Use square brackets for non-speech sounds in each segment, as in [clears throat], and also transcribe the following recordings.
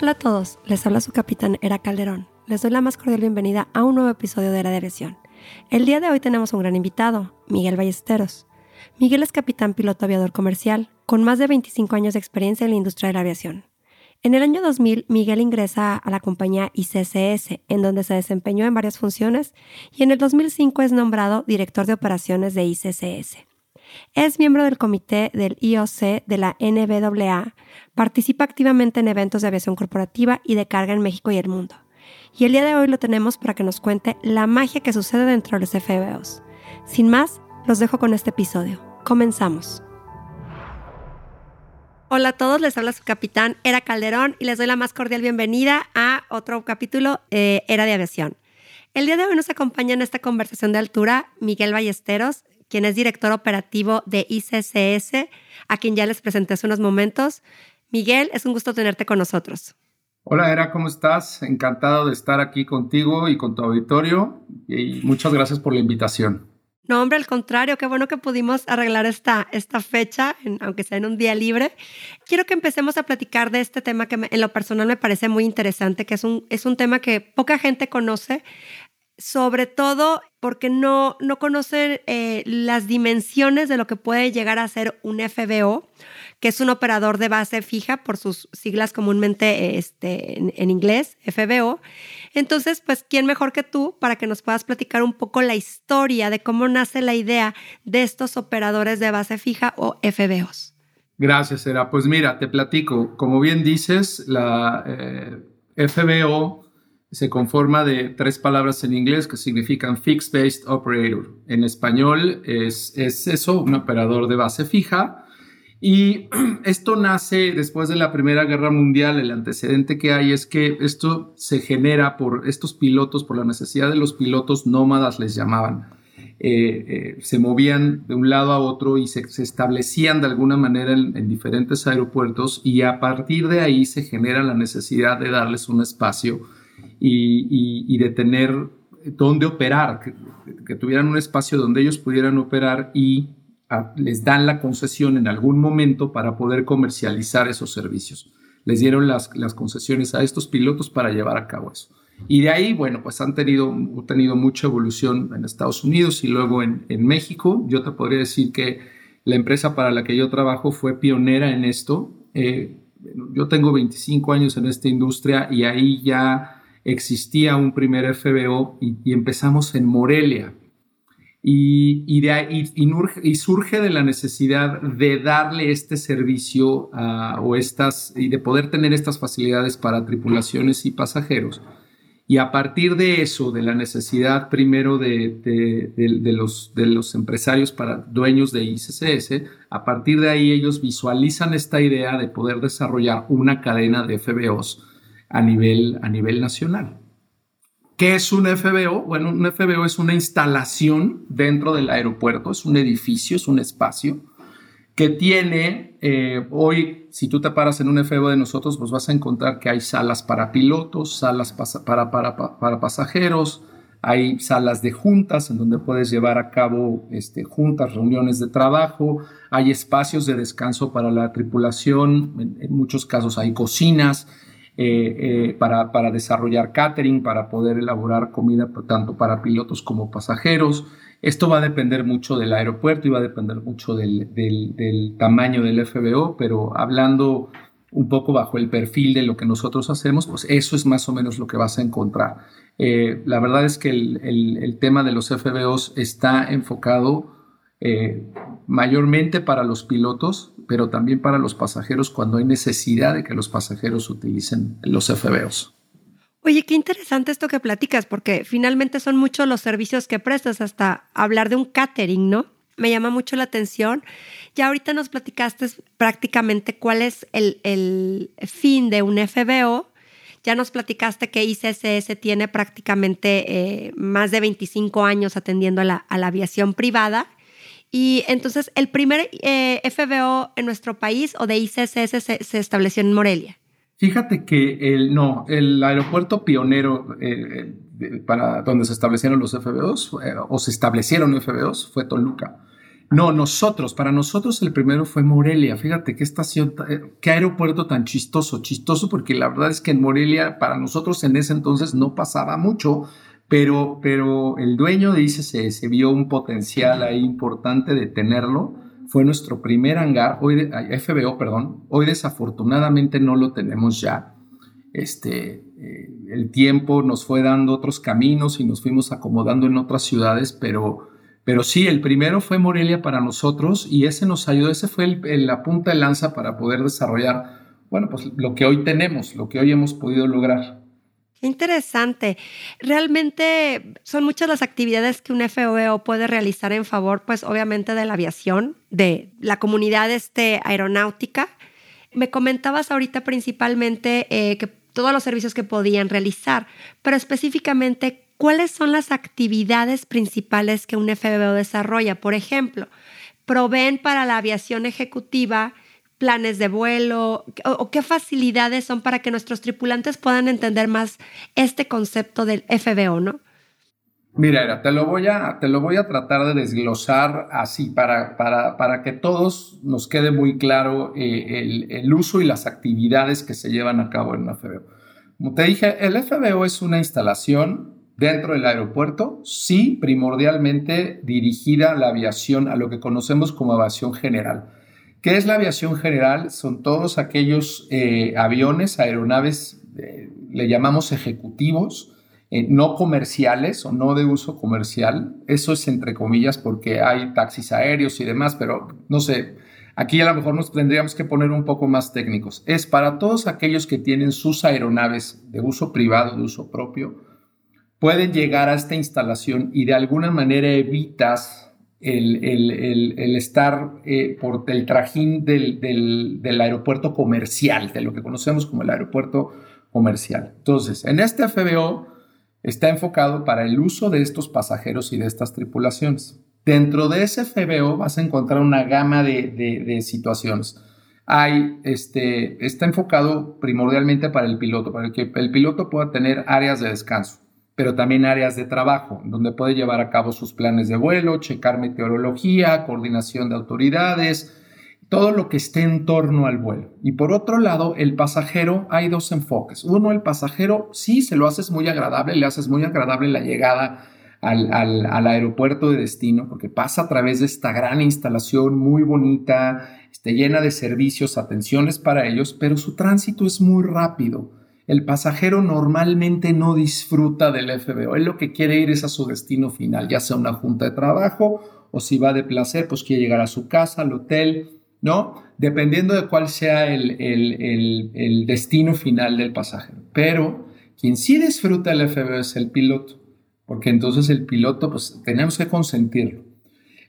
Hola a todos, les habla su capitán Era Calderón. Les doy la más cordial bienvenida a un nuevo episodio de Era de Aviación. El día de hoy tenemos un gran invitado, Miguel Ballesteros. Miguel es capitán piloto aviador comercial, con más de 25 años de experiencia en la industria de la aviación. En el año 2000, Miguel ingresa a la compañía ICCS, en donde se desempeñó en varias funciones, y en el 2005 es nombrado director de operaciones de ICCS. Es miembro del comité del IOC de la NBAA, participa activamente en eventos de aviación corporativa y de carga en México y el mundo. Y el día de hoy lo tenemos para que nos cuente la magia que sucede dentro de los FBOs. Sin más, los dejo con este episodio. Comenzamos. Hola a todos, les habla su capitán Era Calderón y les doy la más cordial bienvenida a otro capítulo de Era de Aviación. El día de hoy nos acompaña en esta conversación de altura Miguel Ballesteros, quien es director operativo de ICCS, a quien ya les presenté hace unos momentos. Miguel, es un gusto tenerte con nosotros. Hola, Era, ¿cómo estás? Encantado de estar aquí contigo y con tu auditorio y muchas gracias por la invitación. No, hombre, al contrario, qué bueno que pudimos arreglar esta, esta fecha, aunque sea en un día libre. Quiero que empecemos a platicar de este tema que en lo personal me parece muy interesante, que es un, es un tema que poca gente conoce, sobre todo porque no, no conocen eh, las dimensiones de lo que puede llegar a ser un FBO, que es un operador de base fija por sus siglas comúnmente este, en, inglés, FBO. Entonces, pues, ¿quién mejor que tú para que nos puedas platicar un poco la historia de cómo nace la idea de estos operadores de base fija o FBOs? Gracias, Era. Pues mira, te platico. Como bien dices, la eh, FBO se conforma de tres palabras en inglés que significan Fixed Based Operator. En español es, es eso, un operador de base fija. Y [clears throat] esto nace después de la Primera Guerra Mundial. El antecedente que hay es que esto se genera por estos pilotos, por la necesidad de los pilotos nómadas, les llamaban. Eh, eh, se movían de un lado a otro y se, establecían de alguna manera en, en, diferentes aeropuertos y a partir de ahí se genera la necesidad de darles un espacio y, de tener dónde operar, que, tuvieran un espacio donde ellos pudieran operar y les dan la concesión en algún momento para poder comercializar esos servicios. Les dieron las, las concesiones a estos pilotos para llevar a cabo eso. Y de ahí, bueno, pues han tenido, tenido mucha evolución en Estados Unidos y luego en, en México. Yo te podría decir que la empresa para la que yo trabajo fue pionera en esto. Eh, yo tengo 25 años en esta industria y ahí ya existía un primer FBO y, empezamos en Morelia. Y, surge de la necesidad de darle este servicio o estas, y de poder tener estas facilidades para tripulaciones y pasajeros. Y a partir de eso, de la necesidad primero de, los, de los empresarios para dueños de ICCS, a partir de ahí ellos visualizan esta idea de poder desarrollar una cadena de FBOs a nivel, a nivel nacional. ¿Qué es un FBO? Bueno, un FBO es una instalación dentro del aeropuerto, es un edificio, es un espacio que tiene, eh, hoy, si tú te paras en un FBO de nosotros, pues vas a encontrar que hay salas para pilotos, salas para, para, para, pasajeros, hay salas de juntas en donde puedes llevar a cabo este, juntas, reuniones de trabajo, hay espacios de descanso para la tripulación, en muchos casos hay cocinas, eh, eh, para, desarrollar catering, para poder elaborar comida tanto para pilotos como pasajeros. Esto va a depender mucho del aeropuerto y va a depender mucho del, tamaño del FBO, pero hablando un poco bajo el perfil de lo que nosotros hacemos, pues eso es más o menos lo que vas a encontrar. Eh, la verdad es que el, el, tema de los FBOs está enfocado mayormente para los pilotos, pero también para los pasajeros cuando hay necesidad de que los pasajeros utilicen los FBOs. Oye, qué interesante esto que platicas, porque finalmente son muchos los servicios que prestas, hasta hablar de un catering, ¿no? me llama mucho la atención. Ya ahorita nos platicaste prácticamente cuál es el, fin de un FBO. Ya nos platicaste que ICSS tiene prácticamente eh, más de 25 años atendiendo a la, aviación privada. Y entonces, el primer eh, FBO en nuestro país o de ICSS se estableció en Morelia. Fíjate que el, no, el aeropuerto pionero eh, para donde se establecieron los FBOs eh, o se establecieron FBOs fue Toluca. No, nosotros, para nosotros el primero fue Morelia. Fíjate qué estación, eh, qué aeropuerto tan chistoso, chistoso porque la verdad es que en Morelia para nosotros en ese entonces no pasaba mucho, pero, pero el dueño de ICC se vio un potencial ahí importante de tenerlo fue nuestro primer hangar, hoy FBO, perdón, hoy desafortunadamente no lo tenemos ya. Este, eh, el tiempo nos fue dando otros caminos y nos fuimos acomodando en otras ciudades, pero, pero sí, el primero fue Morelia para nosotros y ese nos ayudó, ese fue la punta de lanza para poder desarrollar, bueno, pues lo que hoy tenemos, lo que hoy hemos podido lograr. Interesante. Realmente son muchas las actividades que un FOEO puede realizar en favor, pues obviamente de la aviación, de la comunidad este, aeronáutica. Me comentabas ahorita principalmente eh, que todos los servicios que podían realizar, pero específicamente, ¿cuáles son las actividades principales que un FBO desarrolla? Por ejemplo, proveen para la aviación ejecutiva planes de vuelo o, qué facilidades son para que nuestros tripulantes puedan entender más este concepto del FBO, ¿no? Mira, te lo voy a, te lo voy a tratar de desglosar así para, para, para que todos nos quede muy claro eh, el, el, uso y las actividades que se llevan a cabo en un FBO. Como te dije, el FBO es una instalación dentro del aeropuerto, sí, primordialmente dirigida a la aviación, a lo que conocemos como aviación general. ¿Qué es la aviación general? Son todos aquellos eh, aviones, aeronaves, eh, le llamamos ejecutivos, eh, no comerciales o no de uso comercial. Eso es entre comillas porque hay taxis aéreos y demás, pero no sé, aquí a lo mejor nos tendríamos que poner un poco más técnicos. Es para todos aquellos que tienen sus aeronaves de uso privado, de uso propio, pueden llegar a esta instalación y de alguna manera evitas el, estar eh, por el trajín del, aeropuerto comercial, de lo que conocemos como el aeropuerto comercial. Entonces, en este FBO está enfocado para el uso de estos pasajeros y de estas tripulaciones. Dentro de ese FBO vas a encontrar una gama de, situaciones. Hay, este, está enfocado primordialmente para el piloto, para que el piloto pueda tener áreas de descanso pero también áreas de trabajo, donde puede llevar a cabo sus planes de vuelo, checar meteorología, coordinación de autoridades, todo lo que esté en torno al vuelo. Y por otro lado, el pasajero, hay dos enfoques. Uno, el pasajero, sí, se lo haces muy agradable, le haces muy agradable la llegada al, al, aeropuerto de destino, porque pasa a través de esta gran instalación muy bonita, está llena de servicios, atenciones para ellos, pero su tránsito es muy rápido el pasajero normalmente no disfruta del FBO. Él lo que quiere ir es a su destino final, ya sea una junta de trabajo o si va de placer, pues quiere llegar a su casa, al hotel, ¿no? Dependiendo de cuál sea el, destino final del pasajero. Pero quien sí disfruta del FBO es el piloto, porque entonces el piloto, pues tenemos que consentirlo.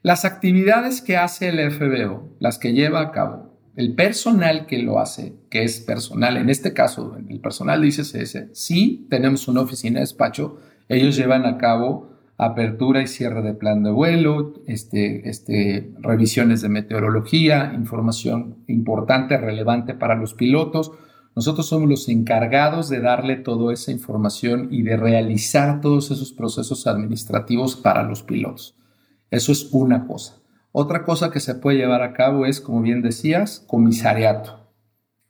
Las actividades que hace el FBO, las que lleva a cabo, el personal que lo hace, que es personal, en este caso, el personal de ICCS, sí tenemos una oficina de despacho, ellos llevan a cabo apertura y cierre de plan de vuelo, este, este, revisiones de meteorología, información importante, relevante para los pilotos. Nosotros somos los encargados de darle toda esa información y de realizar todos esos procesos administrativos para los pilotos. Eso es una cosa. Otra cosa que se puede llevar a cabo es, como bien decías, comisariato.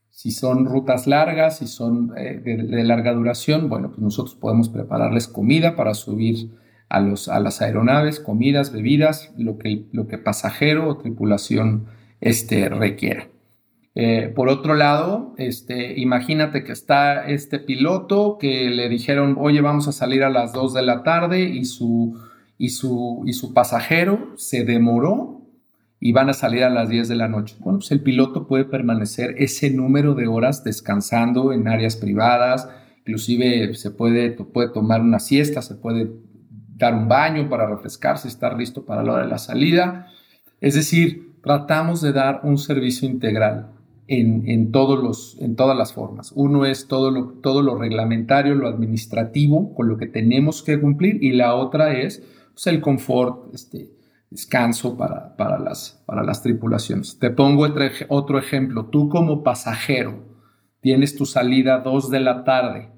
Si son rutas largas, si son eh, de, larga duración, bueno, pues nosotros podemos prepararles comida para subir a, los, a las aeronaves, comidas, bebidas, lo que, lo que pasajero o tripulación este, requiera. Eh, por otro lado, este, imagínate que está este piloto que le dijeron, oye, vamos a salir a las 2 de la tarde y su y su, y su pasajero se demoró y van a salir a las 10 de la noche. Bueno, pues el piloto puede permanecer ese número de horas descansando en áreas privadas, inclusive se puede, puede tomar una siesta, se puede dar un baño para refrescarse, estar listo para la hora de la salida. Es decir, tratamos de dar un servicio integral en, todos los, en todas las formas. Uno es todo lo, todo lo reglamentario, lo administrativo, con lo que tenemos que cumplir, y la otra es pues, el confort, este, descanso para, para, las, para las tripulaciones. Te pongo otro ejemplo. Tú como pasajero tienes tu salida a 2 de la tarde,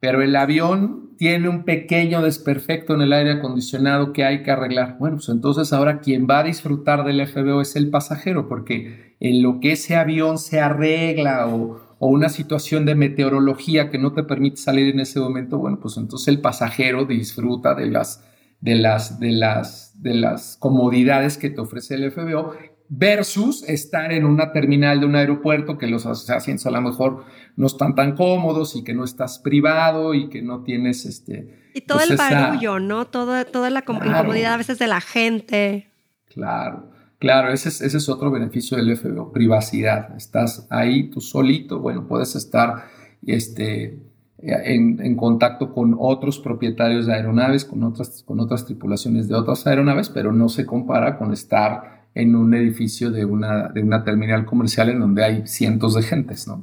pero el avión tiene un pequeño desperfecto en el aire acondicionado que hay que arreglar. Bueno, pues entonces ahora quien va a disfrutar del FBO es el pasajero, porque en lo que ese avión se arregla o, una situación de meteorología que no te permite salir en ese momento, bueno, pues entonces el pasajero disfruta de las, de las, de las, de las comodidades que te ofrece el FBO versus estar en una terminal de un aeropuerto que los asientos a lo mejor no están tan cómodos y que no estás privado y que no tienes este... Y todo pues el barullo, ¿no? Todo, toda la incomodidad a veces de la gente. Claro. Claro, ese es, ese es otro beneficio del FBO, privacidad. Estás ahí tú solito, bueno, puedes estar este, en, contacto con otros propietarios de aeronaves, con otras, con otras tripulaciones de otras aeronaves, pero no se compara con estar en un edificio de una, de una terminal comercial en donde hay cientos de gentes, ¿no?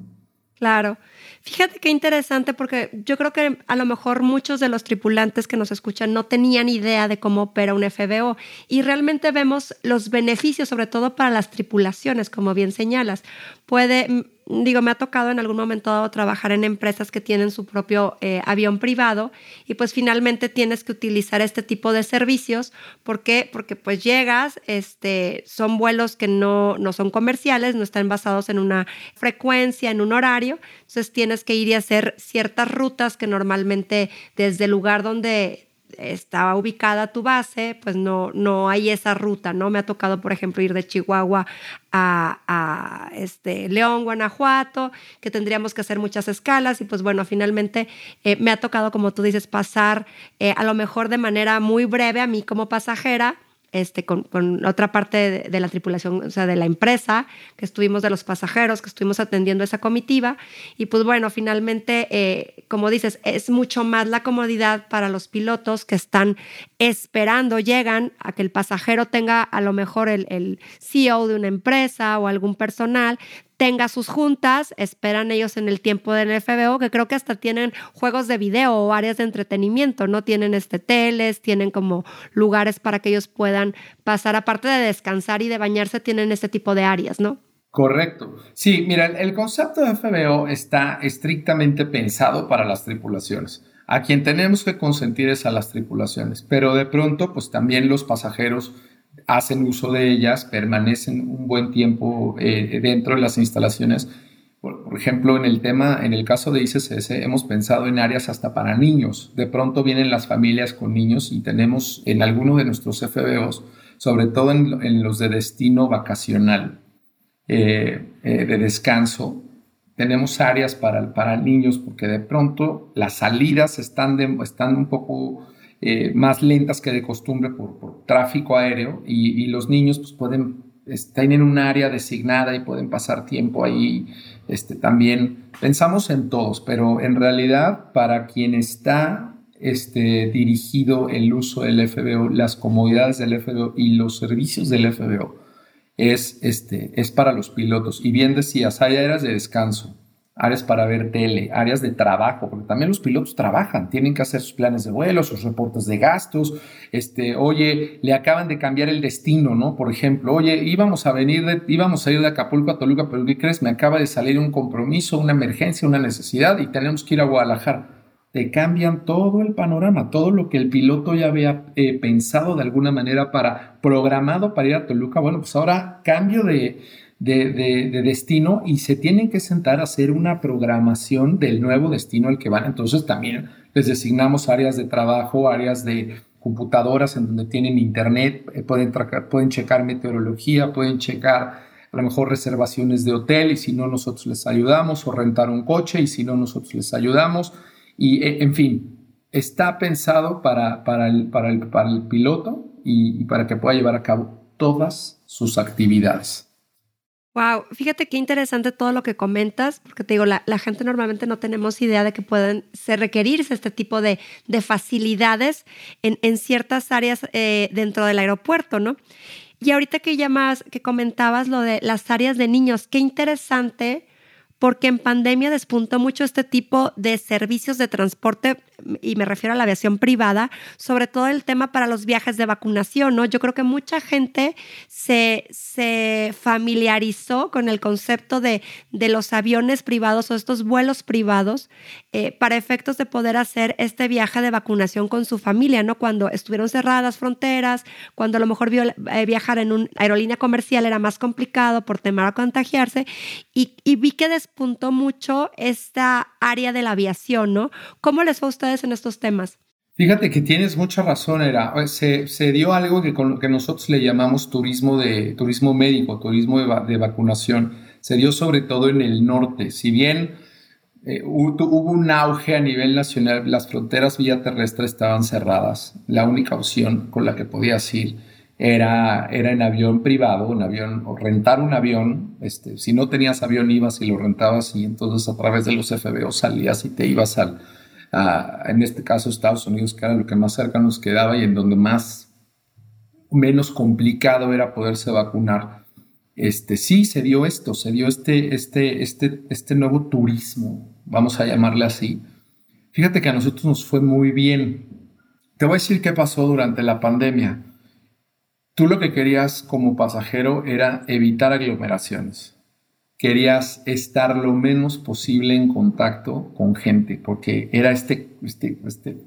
Claro. Fíjate qué interesante porque yo creo que a lo mejor muchos de los tripulantes que nos escuchan no tenían idea de cómo opera un FBO y realmente vemos los beneficios, sobre todo para las tripulaciones, como bien señalas. Puede digo, me ha tocado en algún momento dado trabajar en empresas que tienen su propio eh, avión privado y pues finalmente tienes que utilizar este tipo de servicios. ¿Por qué? Porque pues llegas, este, son vuelos que no, no son comerciales, no están basados en una frecuencia, en un horario. Entonces tienes que ir y hacer ciertas rutas que normalmente desde el lugar donde estaba ubicada tu base, pues no, no hay esa ruta, ¿no? Me ha tocado, por ejemplo, ir de Chihuahua a, este, León, Guanajuato, que tendríamos que hacer muchas escalas y pues bueno, finalmente eh, me ha tocado, como tú dices, pasar eh, a lo mejor de manera muy breve a mí como pasajera este, con, otra parte de, la tripulación, o sea, de la empresa, que estuvimos de los pasajeros, que estuvimos atendiendo esa comitiva. Y pues bueno, finalmente, eh, como dices, es mucho más la comodidad para los pilotos que están esperando, llegan a que el pasajero tenga a lo mejor el, el CEO de una empresa o algún personal, tenga sus juntas, esperan ellos en el tiempo del FBO, que creo que hasta tienen juegos de video o áreas de entretenimiento, ¿no? Tienen este teles, tienen como lugares para que ellos puedan pasar, aparte de descansar y de bañarse, tienen este tipo de áreas, ¿no? Correcto. Sí, mira, el concepto de FBO está estrictamente pensado para las tripulaciones. A quien tenemos que consentir es a las tripulaciones, pero de pronto, pues también los pasajeros hacen uso de ellas, permanecen un buen tiempo eh, dentro de las instalaciones. Por, ejemplo, en el tema, en el caso de ICCS, hemos pensado en áreas hasta para niños. De pronto vienen las familias con niños y tenemos en algunos de nuestros FBOs, sobre todo en, los de destino vacacional, eh, eh, de descanso, tenemos áreas para, para niños porque de pronto las salidas están, están un poco eh, más lentas que de costumbre por, tráfico aéreo y, los niños pues pueden, estar en un área designada y pueden pasar tiempo ahí. Este, también pensamos en todos, pero en realidad para quien está este, dirigido el uso del FBO, las comodidades del FBO y los servicios del FBO, es, este, es para los pilotos. Y bien decías, hay áreas de descanso, áreas para ver tele, áreas de trabajo, porque también los pilotos trabajan, tienen que hacer sus planes de vuelo, sus reportes de gastos, este, oye, le acaban de cambiar el destino, ¿no? Por ejemplo, oye, íbamos a venir, de, íbamos a ir de Acapulco a Toluca, pero ¿qué crees? Me acaba de salir un compromiso, una emergencia, una necesidad y tenemos que ir a Guadalajara. Te cambian todo el panorama, todo lo que el piloto ya había eh, pensado de alguna manera para, programado para ir a Toluca, bueno, pues ahora cambio de, de, destino y se tienen que sentar a hacer una programación del nuevo destino al que van. Entonces también les designamos áreas de trabajo, áreas de computadoras en donde tienen internet, eh, pueden, pueden checar meteorología, pueden checar a lo mejor reservaciones de hotel y si no nosotros les ayudamos o rentar un coche y si no nosotros les ayudamos y eh, en fin, está pensado para, para, el, para, el, para el piloto y para que pueda llevar a cabo todas sus actividades. Wow, fíjate qué interesante todo lo que comentas, porque te digo, la, gente normalmente no tenemos idea de que pueden ser requerirse este tipo de, facilidades en, ciertas áreas eh, dentro del aeropuerto, ¿no? Y ahorita que llamas, que comentabas lo de las áreas de niños, qué interesante porque en pandemia despuntó mucho este tipo de servicios de transporte, y me refiero a la aviación privada, sobre todo el tema para los viajes de vacunación, ¿no? Yo creo que mucha gente se, se familiarizó con el concepto de, de los aviones privados o estos vuelos privados eh, para efectos de poder hacer este viaje de vacunación con su familia, ¿no? Cuando estuvieron cerradas fronteras, cuando a lo mejor eh, viajar en una aerolínea comercial era más complicado por temor a contagiarse, y vi que después despuntó mucho esta área de la aviación, ¿no? ¿Cómo les fue a ustedes en estos temas? Fíjate que tienes mucha razón, era se, se dio algo que, con, que nosotros le llamamos turismo de turismo médico, turismo de, vacunación. Se dio sobre todo en el norte. Si bien eh, hubo, hubo un auge a nivel nacional, las fronteras vía terrestre estaban cerradas. La única opción con la que podías ir era, era en avión privado, en avión, o rentar un avión. Este, si no tenías avión, ibas y lo rentabas y entonces a través de los FBO salías y te ibas al, a, en este caso, Estados Unidos, que era lo que más cerca nos quedaba y en donde más, menos complicado era poderse vacunar. Este, sí, se dio esto, se dio este, este, este, este nuevo turismo, vamos a llamarle así. Fíjate que a nosotros nos fue muy bien. Te voy a decir qué pasó durante la pandemia Tú lo que querías como pasajero era evitar aglomeraciones. Querías estar lo menos posible en contacto con gente, porque era este, este, este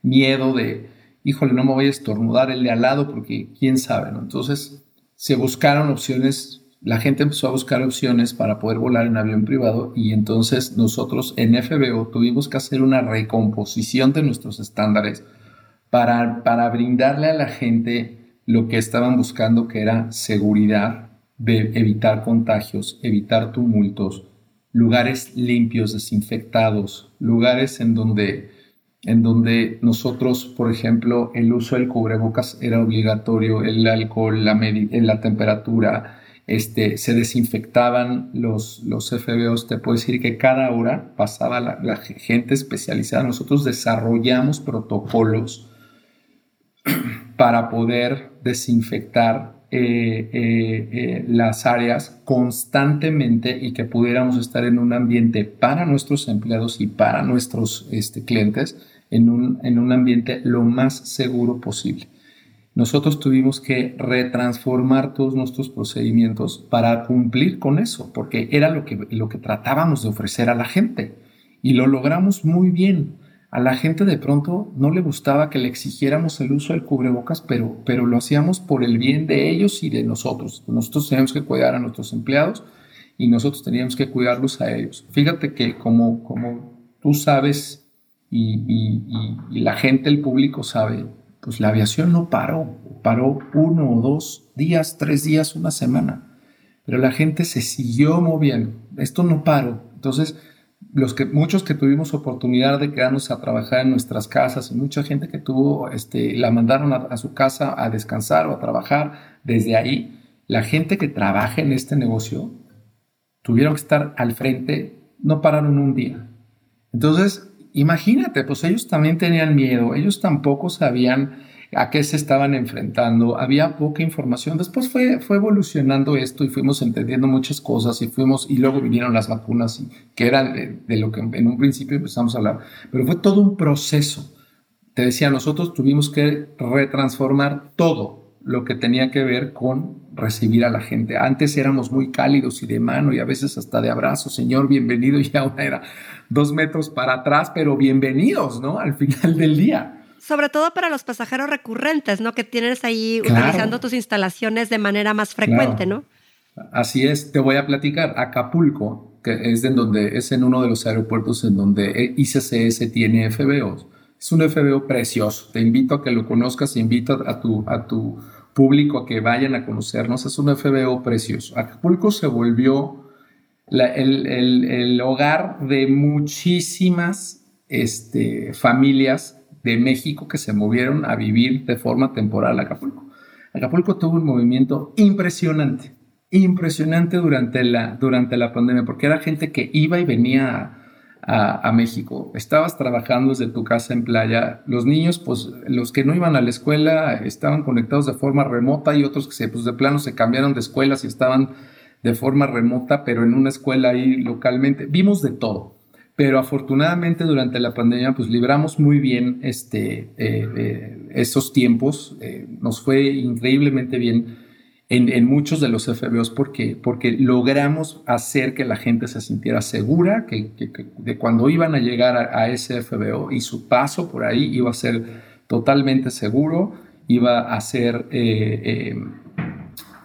miedo de, híjole, no me voy a estornudar el de al lado, porque quién sabe, ¿no? Entonces se buscaron opciones, la gente empezó a buscar opciones para poder volar en avión privado y entonces nosotros en FBO tuvimos que hacer una recomposición de nuestros estándares para, para brindarle a la gente lo que estaban buscando que era seguridad, de evitar contagios, evitar tumultos, lugares limpios, desinfectados, lugares en donde, en donde nosotros, por ejemplo, el uso del cubrebocas era obligatorio, el alcohol, la, la temperatura, este, se desinfectaban los, los FBOs. Te puedo decir que cada hora pasaba la gente especializada. Nosotros desarrollamos protocolos [clears throat] para poder desinfectar eh, eh, eh, las áreas constantemente y que pudiéramos estar en un ambiente para nuestros empleados y para nuestros este, clientes en un, en un ambiente lo más seguro posible. Nosotros tuvimos que retransformar todos nuestros procedimientos para cumplir con eso, porque era lo que, lo que tratábamos de ofrecer a la gente y lo logramos muy bien a la gente de pronto no le gustaba que le exigiéramos el uso del cubrebocas, pero, pero lo hacíamos por el bien de ellos y de nosotros. Nosotros teníamos que cuidar a nuestros empleados y nosotros teníamos que cuidarlos a ellos. Fíjate que como, como tú sabes y, y la gente, el público sabe, pues la aviación no paró, paró uno o dos días, tres días, una semana, pero la gente se siguió moviendo. Esto no paró. Entonces, los que, muchos que tuvimos oportunidad de quedarnos a trabajar en nuestras casas, y mucha gente que tuvo, este, la mandaron a, su casa a descansar o a trabajar desde ahí, la gente que trabaja en este negocio tuvieron que estar al frente, no pararon un día. Entonces, imagínate, pues ellos también tenían miedo, ellos tampoco sabían a qué se estaban enfrentando, había poca información. Después fue, fue evolucionando esto y fuimos entendiendo muchas cosas y fuimos, y luego vinieron las vacunas, y, que eran de, lo que en un principio empezamos a hablar, pero fue todo un proceso. Te decía, nosotros tuvimos que retransformar todo lo que tenía que ver con recibir a la gente. Antes éramos muy cálidos y de mano y a veces hasta de abrazo, señor, bienvenido, [laughs] y ahora era dos metros para atrás, pero bienvenidos, ¿no? Al final del día sobre todo para los pasajeros recurrentes, ¿no? Que tienes ahí utilizando tus instalaciones de manera más frecuente, ¿no? Así es, te voy a platicar. Acapulco, que es en donde es en uno de los aeropuertos en donde ICCS tiene FBO. Es un FBO precioso. Te invito a que lo conozcas, invito a tu, a tu público a que vayan a conocernos. Es un FBO precioso. Acapulco se volvió el, el, hogar de muchísimas este, familias de México que se movieron a vivir de forma temporal a Acapulco. Acapulco tuvo un movimiento impresionante, impresionante durante la, durante la pandemia, porque era gente que iba y venía a, México. Estabas trabajando desde tu casa en playa. Los niños, pues los que no iban a la escuela estaban conectados de forma remota y otros que se, pues, de plano se cambiaron de escuelas y estaban de forma remota, pero en una escuela ahí localmente. Vimos de todo. Pero afortunadamente durante la pandemia pues libramos muy bien este, eh, eh, esos tiempos. Eh, nos fue increíblemente bien en, muchos de los FBOs porque, porque logramos hacer que la gente se sintiera segura que, de cuando iban a llegar a, ese FBO y su paso por ahí iba a ser totalmente seguro, iba a ser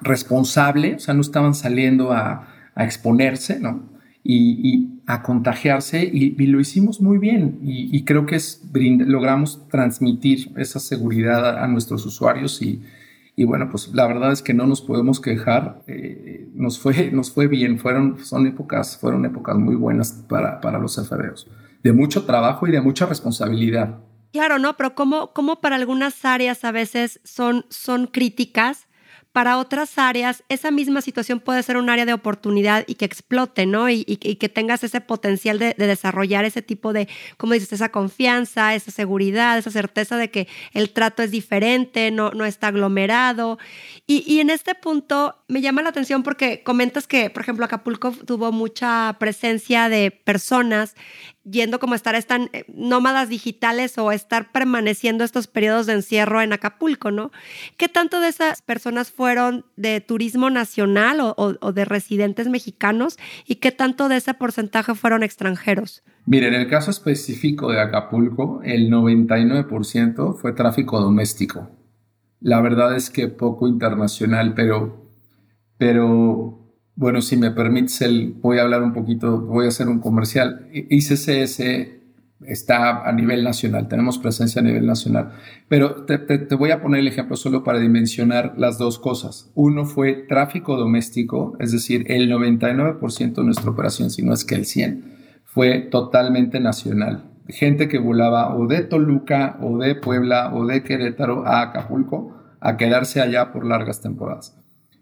responsable, o sea, no estaban saliendo a, exponerse, ¿no? Y, a contagiarse y, lo hicimos muy bien y, creo que es, logramos transmitir esa seguridad a nuestros usuarios y, y bueno, pues la verdad es que no nos podemos quejar. Eh, nos, fue, [laughs] nos fue bien. Fueron, son épocas, fueron épocas muy buenas para, para los FBOs. De mucho trabajo y de mucha responsabilidad. Claro, ¿no? Pero como, como para algunas áreas a veces son, son críticas, para otras áreas esa misma situación puede ser un área de oportunidad y que explote, ¿no? Y, que tengas ese potencial de, desarrollar ese tipo de, como dices, esa confianza, esa seguridad, esa certeza de que el trato es diferente, no, no está aglomerado. Y, y en este punto me llama la atención porque comentas que, por ejemplo, Acapulco tuvo mucha presencia de personas yendo como estar están eh, nómadas digitales o estar permaneciendo estos periodos de encierro en Acapulco, ¿no? ¿Qué tanto de esas personas fueron de turismo nacional o, de residentes mexicanos y qué tanto de ese porcentaje fueron extranjeros? Mire, en el caso específico de Acapulco, el 99% fue tráfico doméstico. La verdad es que poco internacional, pero, pero bueno, si me permites, el, voy a hablar un poquito, voy a hacer un comercial. ICCS está a nivel nacional, tenemos presencia a nivel nacional, pero te, voy a poner el ejemplo solo para dimensionar las dos cosas. Uno fue tráfico doméstico, es decir, el 99% de nuestra operación, si no es que el 100%, fue totalmente nacional. Gente que volaba o de Toluca o de Puebla o de Querétaro a Acapulco a quedarse allá por largas temporadas.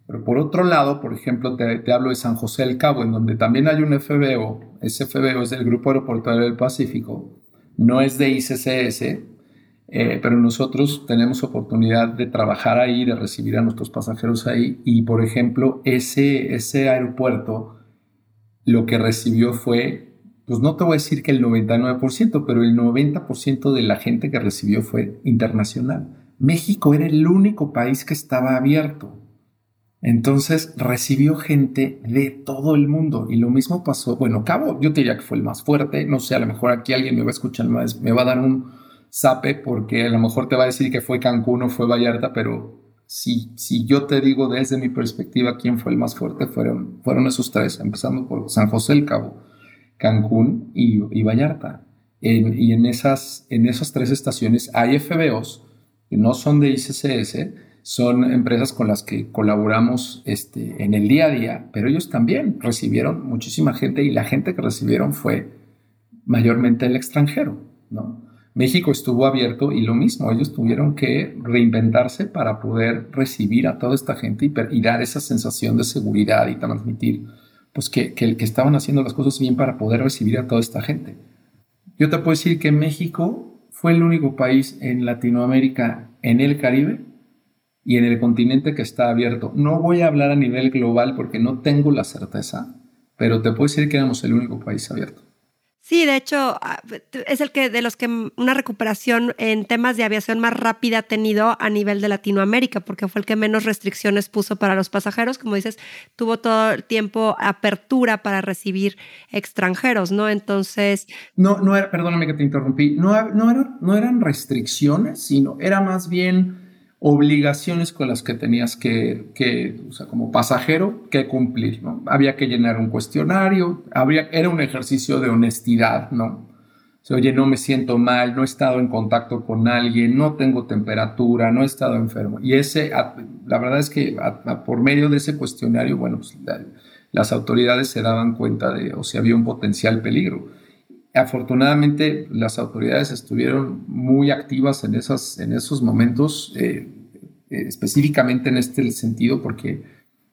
Pero por otro lado, por ejemplo, te, hablo de San José del Cabo, en donde también hay un FBO. Ese FBO es del Grupo Aeroportuario del Pacífico, no es de ICCS, eh, pero nosotros tenemos oportunidad de trabajar ahí, de recibir a nuestros pasajeros ahí. Y, por ejemplo, ese, ese aeropuerto lo que recibió fue, pues no te voy a decir que el 99%, pero el 90% de la gente que recibió fue internacional. México era el único país que estaba abierto. Entonces recibió gente de todo el mundo y lo mismo pasó. Bueno, Cabo, yo te diría que fue el más fuerte. No sé, a lo mejor aquí alguien me va a escuchar más, me va a dar un zape porque a lo mejor te va a decir que fue Cancún o fue Vallarta, pero si, si yo te digo desde mi perspectiva quién fue el más fuerte, fueron, fueron esos tres, empezando por San José del Cabo, Cancún y, Vallarta. y en esas, en esas tres estaciones hay FBOs que no son de ICCS son empresas con las que colaboramos este, en el día a día, pero ellos también recibieron muchísima gente y la gente que recibieron fue mayormente el extranjero, ¿no? México estuvo abierto y lo mismo, ellos tuvieron que reinventarse para poder recibir a toda esta gente y, dar esa sensación de seguridad y transmitir pues que, que, que estaban haciendo las cosas bien para poder recibir a toda esta gente. Yo te puedo decir que México fue el único país en Latinoamérica, en el Caribe, y en el continente que está abierto. No voy a hablar a nivel global porque no tengo la certeza, pero te puedo decir que éramos el único país abierto. Sí, de hecho, ah, es el que de los que una recuperación en temas de aviación más rápida ha tenido a nivel de Latinoamérica, porque fue el que menos restricciones puso para los pasajeros. Como dices, tuvo todo el tiempo apertura para recibir extranjeros, ¿no? Entonces. No, no era, perdóname que te interrumpí, no, no, no eran restricciones, sino era más bien obligaciones con las que tenías que, o sea, como pasajero, que cumplir, ¿no? Había que llenar un cuestionario, habría, era un ejercicio de honestidad, ¿no? Oye, no me siento mal, no he estado en contacto con alguien, no tengo temperatura, no he estado enfermo. Y ese, la verdad es que por medio de ese cuestionario, bueno, pues las autoridades se daban cuenta de o si había un potencial peligro afortunadamente las autoridades estuvieron muy activas en, esas, en esos momentos, eh, eh, específicamente en este sentido, porque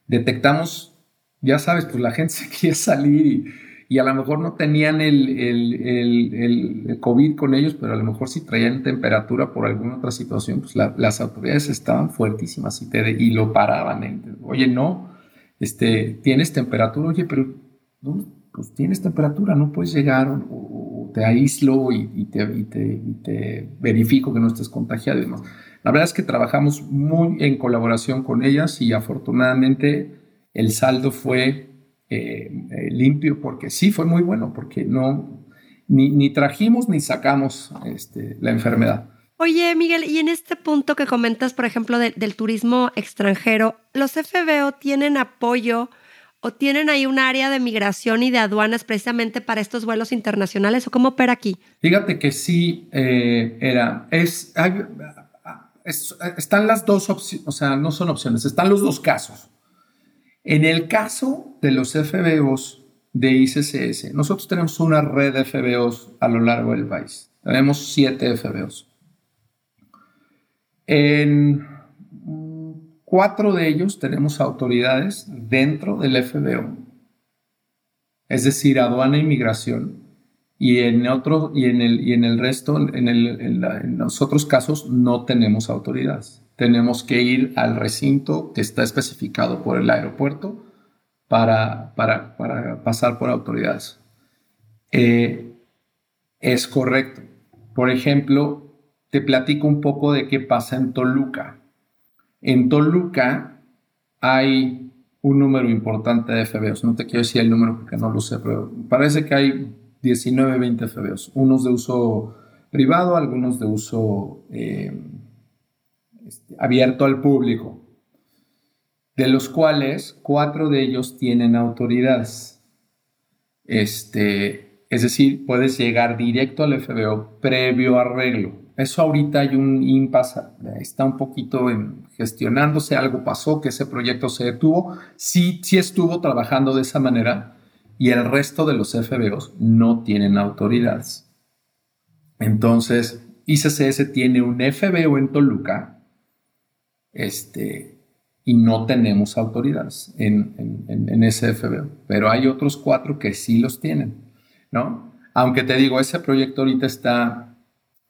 detectamos, ya sabes, pues la gente [laughs] se quería salir y, a lo mejor no tenían el, el, COVID con ellos, pero a lo mejor si traían temperatura por alguna otra situación, pues las autoridades estaban fuertísimas y, te, y lo paraban. Oye, no, este, tienes temperatura, oye, pero pues tienes temperatura, no puedes llegar o, te aíslo y, te, verifico que no estés contagiado y demás. La verdad es que trabajamos muy en colaboración con ellas y afortunadamente el saldo fue eh, eh, limpio porque sí fue muy bueno, porque no, ni, trajimos ni sacamos este, la enfermedad. Oye, Miguel, y en este punto que comentas, por ejemplo, del turismo extranjero, ¿los FBO tienen apoyo o tienen ahí un área de migración y de aduanas precisamente para estos vuelos internacionales o cómo opera aquí? Fíjate que sí, eh, era, es, están las dos opciones, o sea, no son opciones, están los dos casos. En el caso de los FBOs de ICCS, nosotros tenemos una red de FBOs a lo largo del país. Tenemos siete FBOs. En cuatro de ellos tenemos autoridades dentro del FBO, es decir, aduana e inmigración, y en, otro, y en, el, y en el resto, en, los otros casos, no tenemos autoridades tenemos que ir al recinto que está especificado por el aeropuerto para, para, pasar por autoridades. Eh, es correcto. Por ejemplo, te platico un poco de qué pasa en Toluca. En Toluca hay un número importante de FBOs. No te quiero decir el número porque no lo sé, pero parece que hay 19, 20 FBOs. Unos de uso privado, algunos de uso eh, este, abierto al público, de los cuales cuatro de ellos tienen autoridades. Este, es decir, puedes llegar directo al FBO previo arreglo. Eso ahorita hay un impasse, está un poquito en, gestionándose, algo pasó, que ese proyecto se detuvo. Sí, sí estuvo trabajando de esa manera y el resto de los FBOs no tienen autoridades. Entonces, ICCS tiene un FBO en Toluca este, y no tenemos autoridades en, en, ese FBO, pero hay otros cuatro que sí los tienen, ¿no? Aunque te digo, ese proyecto ahorita está,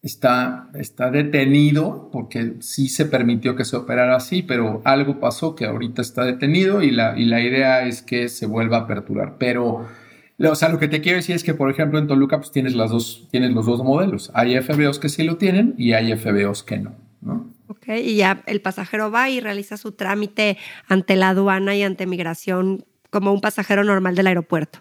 está, está detenido porque sí se permitió que se operara así, pero algo pasó que ahorita está detenido y la, y la idea es que se vuelva a aperturar. Pero, o sea, lo que te quiero decir es que, por ejemplo, en Toluca pues tienes, las dos, tienes los dos modelos. Hay FBOs que sí lo tienen y hay FBOs que no, ¿no? Ok, y ya el pasajero va y realiza su trámite ante la aduana y ante migración como un pasajero normal del aeropuerto.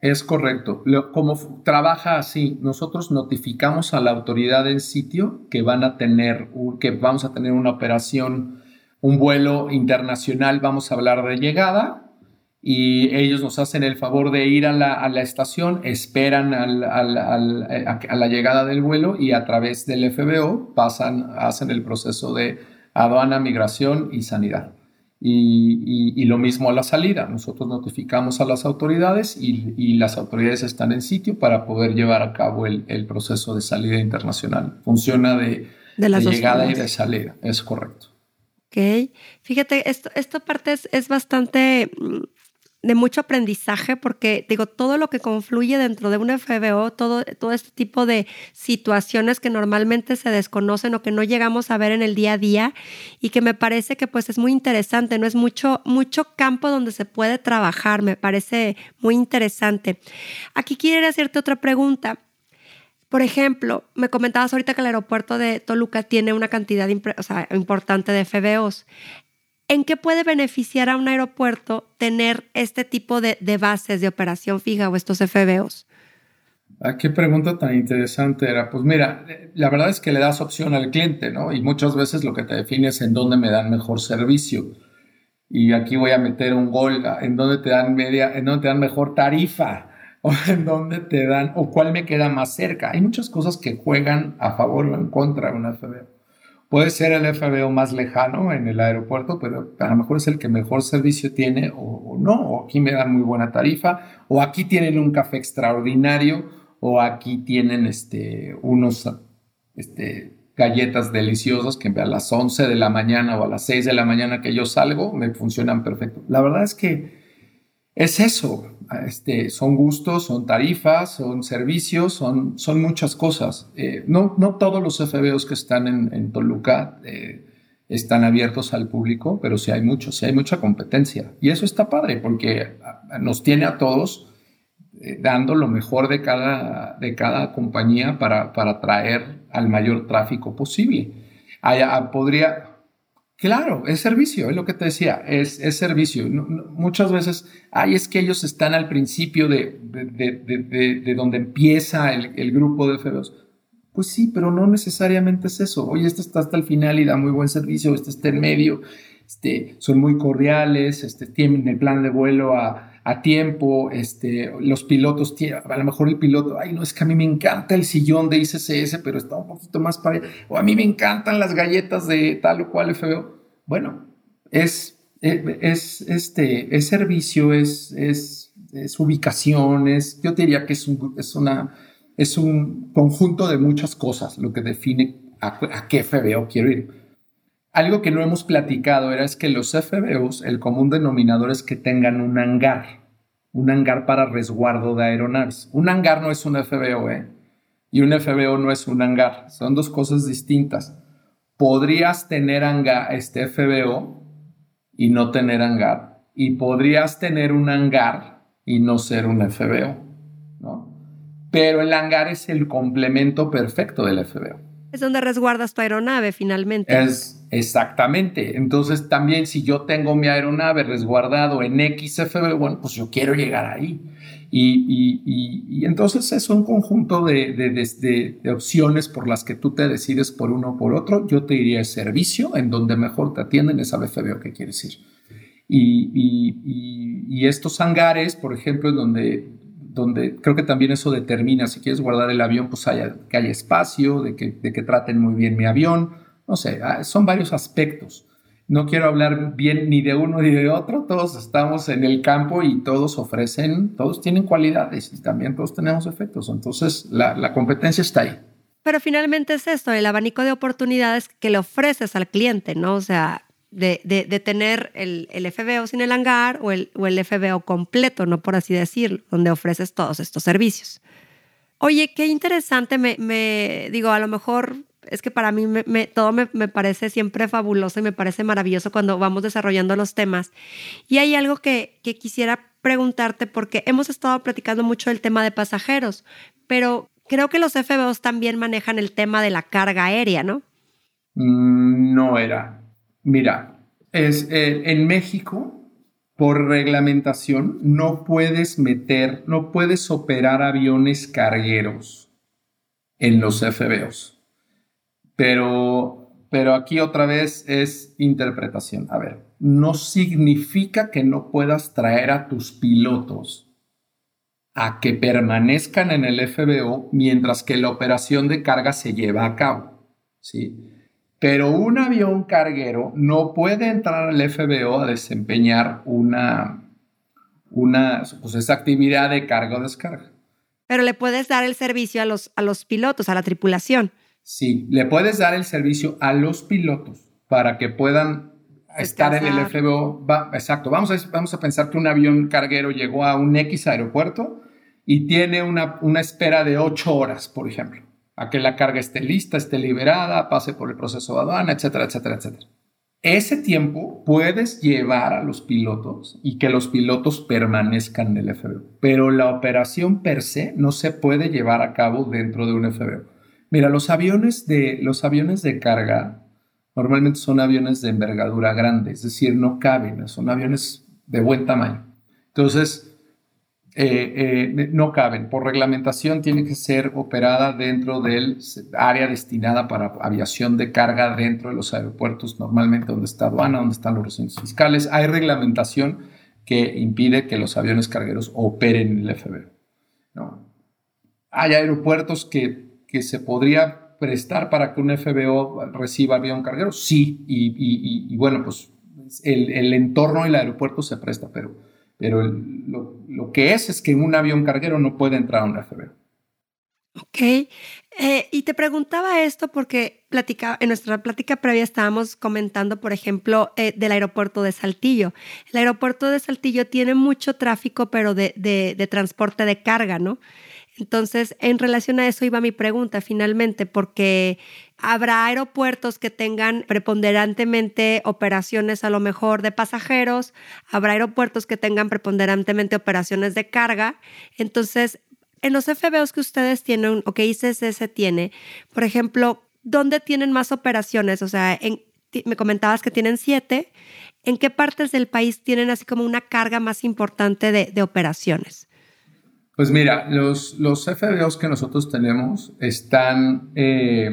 Es correcto. como trabaja así, nosotros notificamos a la autoridad en sitio que van a tener, que vamos a tener una operación, un vuelo internacional, vamos a hablar de llegada, y ellos nos hacen el favor de ir a la, estación, esperan al, a, la llegada del vuelo y a través del FBO pasan, hacen el proceso de aduana, migración y sanidad. Y, lo mismo a la salida. Nosotros notificamos a las autoridades y, las autoridades están en sitio para poder llevar a cabo el, proceso de salida internacional. Funciona de, llegada y de salida, es correcto. Ok, fíjate, esto, esta parte es, es bastante mm, de mucho aprendizaje porque digo, todo lo que confluye dentro de un FBO, todo, todo este tipo de situaciones que normalmente se desconocen o que no llegamos a ver en el día a día y que me parece que pues es muy interesante, no es mucho, mucho campo donde se puede trabajar, me parece muy interesante. Aquí quiero hacerte otra pregunta. Por ejemplo, me comentabas ahorita que el aeropuerto de Toluca tiene una cantidad importante de FBOs. ¿En qué puede beneficiar a un aeropuerto tener este tipo de, bases de operación fija o estos FBOs? Ah, qué pregunta tan interesante era. Pues mira, la verdad es que le das opción al cliente, ¿no? Y muchas veces lo que te define es en dónde me dan mejor servicio. Y aquí voy a meter un gol, en dónde te dan media, en dónde te dan mejor tarifa, [laughs] o en dónde te dan, o cuál me queda más cerca. Hay muchas cosas que juegan a favor o en contra de una FBO. Puede ser el FBO más lejano en el aeropuerto, pero a lo mejor es el que mejor servicio tiene o, no, o aquí me dan muy buena tarifa, o aquí tienen un café extraordinario, o aquí tienen este, unos este, galletas deliciosas que a las 11 de la mañana o a las 6 de la mañana que yo salgo me funcionan perfecto. La verdad es que es eso. Este, son gustos, son tarifas, son servicios, son, son muchas cosas. Eh, no, no todos los FBOs que están en, Toluca eh, están abiertos al público, pero sí hay muchos, sí hay mucha competencia. Y eso está padre porque nos tiene a todos eh, dando lo mejor de cada, de cada compañía para, para atraer al mayor tráfico posible. Allá, podría, Claro, es servicio, es lo que te decía, es, servicio. muchas veces, ay, es que ellos están al principio de, de, de, donde empieza el, grupo de feos. Pues sí, pero no necesariamente es eso. Oye, este está hasta el final y da muy buen servicio, este está en medio, este, son muy cordiales, este, tienen el plan de vuelo a, a tiempo, este, los pilotos, a lo mejor el piloto, ay, no, es que a mí me encanta el sillón de ICCS, pero está un poquito más para o a mí me encantan las galletas de tal o cual FBO. Bueno, es, es, este, es servicio, es, es, es ubicación, yo diría que es un, es, una, es un conjunto de muchas cosas lo que define a, a qué FBO quiero ir. Algo que no hemos platicado era es que los FBOs, el común denominador es que tengan un hangar, un hangar para resguardo de aeronaves. Un hangar no es un FBO, ¿eh? Y un FBO no es un hangar, son dos cosas distintas. Podrías tener hangar, este FBO y no tener hangar, y podrías tener un hangar y no ser un FBO, ¿no? Pero el hangar es el complemento perfecto del FBO. Es donde resguardas tu aeronave finalmente. Es exactamente. Entonces también si yo tengo mi aeronave resguardado en XFB, bueno, pues yo quiero llegar ahí. Y, y, y, entonces es un conjunto de, de, de, opciones por las que tú te decides por uno o por otro. Yo te diría servicio, en donde mejor te atienden, esa FBO que quieres ir. Y, estos hangares, por ejemplo, en donde donde creo que también eso determina si quieres guardar el avión, pues haya, que haya espacio, de que, de que traten muy bien mi avión, no sé, ah, son varios aspectos. No quiero hablar bien ni de uno ni de otro, todos estamos en el campo y todos ofrecen, todos tienen cualidades y también todos tenemos efectos, entonces la, la competencia está ahí. Pero finalmente es esto, el abanico de oportunidades que le ofreces al cliente, ¿no? O sea, de, tener el, el, FBO sin el hangar o el, o el FBO completo, no por así decirlo, donde ofreces todos estos servicios. Oye, qué interesante, me digo, a lo mejor es que para mí me, todo me, parece siempre fabuloso y me parece maravilloso cuando vamos desarrollando los temas. Y hay algo que, que quisiera preguntarte porque hemos estado platicando mucho del tema de pasajeros, pero creo que los FBOs también manejan el tema de la carga aérea, ¿no? Mm, no era. Mira, es, eh, en México, por reglamentación, no puedes meter, no puedes operar aviones cargueros en los FBOs. Pero, pero aquí otra vez es interpretación. A ver, no significa que no puedas traer a tus pilotos a que permanezcan en el FBO mientras que la operación de carga se lleva a cabo. ¿sí? Pero un avión carguero no puede entrar al FBO a desempeñar una, una pues esa actividad de carga o descarga. Pero le puedes dar el servicio a los, a los pilotos, a la tripulación. Sí, le puedes dar el servicio a los pilotos para que puedan estar en el FBO. exacto, vamos a, vamos a pensar que un avión carguero llegó a un X aeropuerto y tiene una, una espera de ocho horas, por ejemplo a que la carga esté lista, esté liberada, pase por el proceso de aduana, etcétera, etcétera, etcétera. Ese tiempo puedes llevar a los pilotos y que los pilotos permanezcan en el FBO, pero la operación per se no se puede llevar a cabo dentro de un FBO. Mira, los aviones de, los aviones de carga normalmente son aviones de envergadura grande, es decir, no caben, son aviones de buen tamaño. Entonces, eh, eh, no caben. Por reglamentación tiene que ser operada dentro del área destinada para aviación de carga dentro de los aeropuertos, normalmente donde está aduana, donde están los recintos fiscales. Hay reglamentación que impide que los aviones cargueros operen en el. ¿no? Hay aeropuertos que, que se podría prestar para que un FBO reciba avión carguero, sí, y, bueno, pues el, el entorno del aeropuerto se presta, pero pero lo, que es es que un avión carguero no puede entrar a un FBO. Ok. Eh, y te preguntaba esto porque en nuestra plática previa estábamos comentando, por ejemplo, eh, del aeropuerto de Saltillo. El aeropuerto de Saltillo tiene mucho tráfico, pero de, de transporte de carga, ¿no? Entonces, en relación a eso iba mi pregunta finalmente, porque habrá aeropuertos que tengan preponderantemente operaciones a lo mejor de pasajeros, habrá aeropuertos que tengan preponderantemente operaciones de carga. Entonces, en los FBOs que ustedes tienen o que ICSS tiene, por ejemplo, ¿dónde tienen más operaciones? O sea, me comentabas que tienen siete. ¿En qué partes del país tienen así como una carga más importante de, operaciones? Pues mira, los, los FBOs que nosotros tenemos están, eh,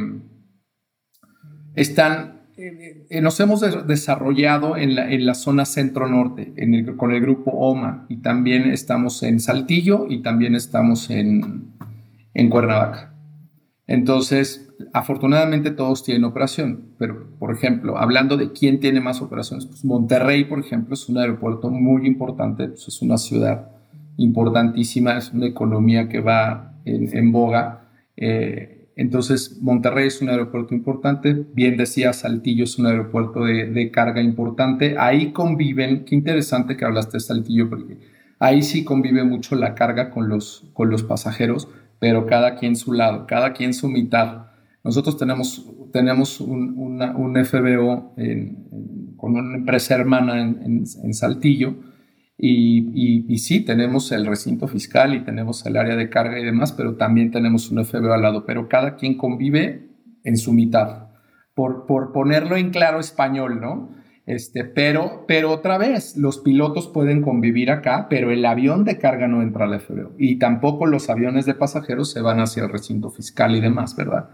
están eh, nos hemos desarrollado en la, en la zona centro-norte con el grupo OMA y también estamos en Saltillo y también estamos en, en Cuernavaca. Entonces, afortunadamente todos tienen operación, pero por ejemplo, hablando de quién tiene más operaciones, pues Monterrey, por ejemplo, es un aeropuerto muy importante, pues es una ciudad importantísima, es una economía que va en, en boga. Eh, entonces, Monterrey es un aeropuerto importante, bien decía, Saltillo es un aeropuerto de, carga importante. Ahí conviven, qué interesante que hablaste de Saltillo, porque ahí sí convive mucho la carga con los, con los pasajeros, pero cada quien su lado, cada quien su mitad. Nosotros tenemos, tenemos un, FBO con una empresa hermana en Saltillo, y, sí, tenemos el recinto fiscal y tenemos el área de carga y demás, pero también tenemos un FBO al lado, pero cada quien convive en su mitad, por, por ponerlo en claro español, ¿no? Este, pero, pero otra vez, los pilotos pueden convivir acá, pero el avión de carga no entra al FBO y tampoco los aviones de pasajeros se van hacia el recinto fiscal y demás, ¿verdad?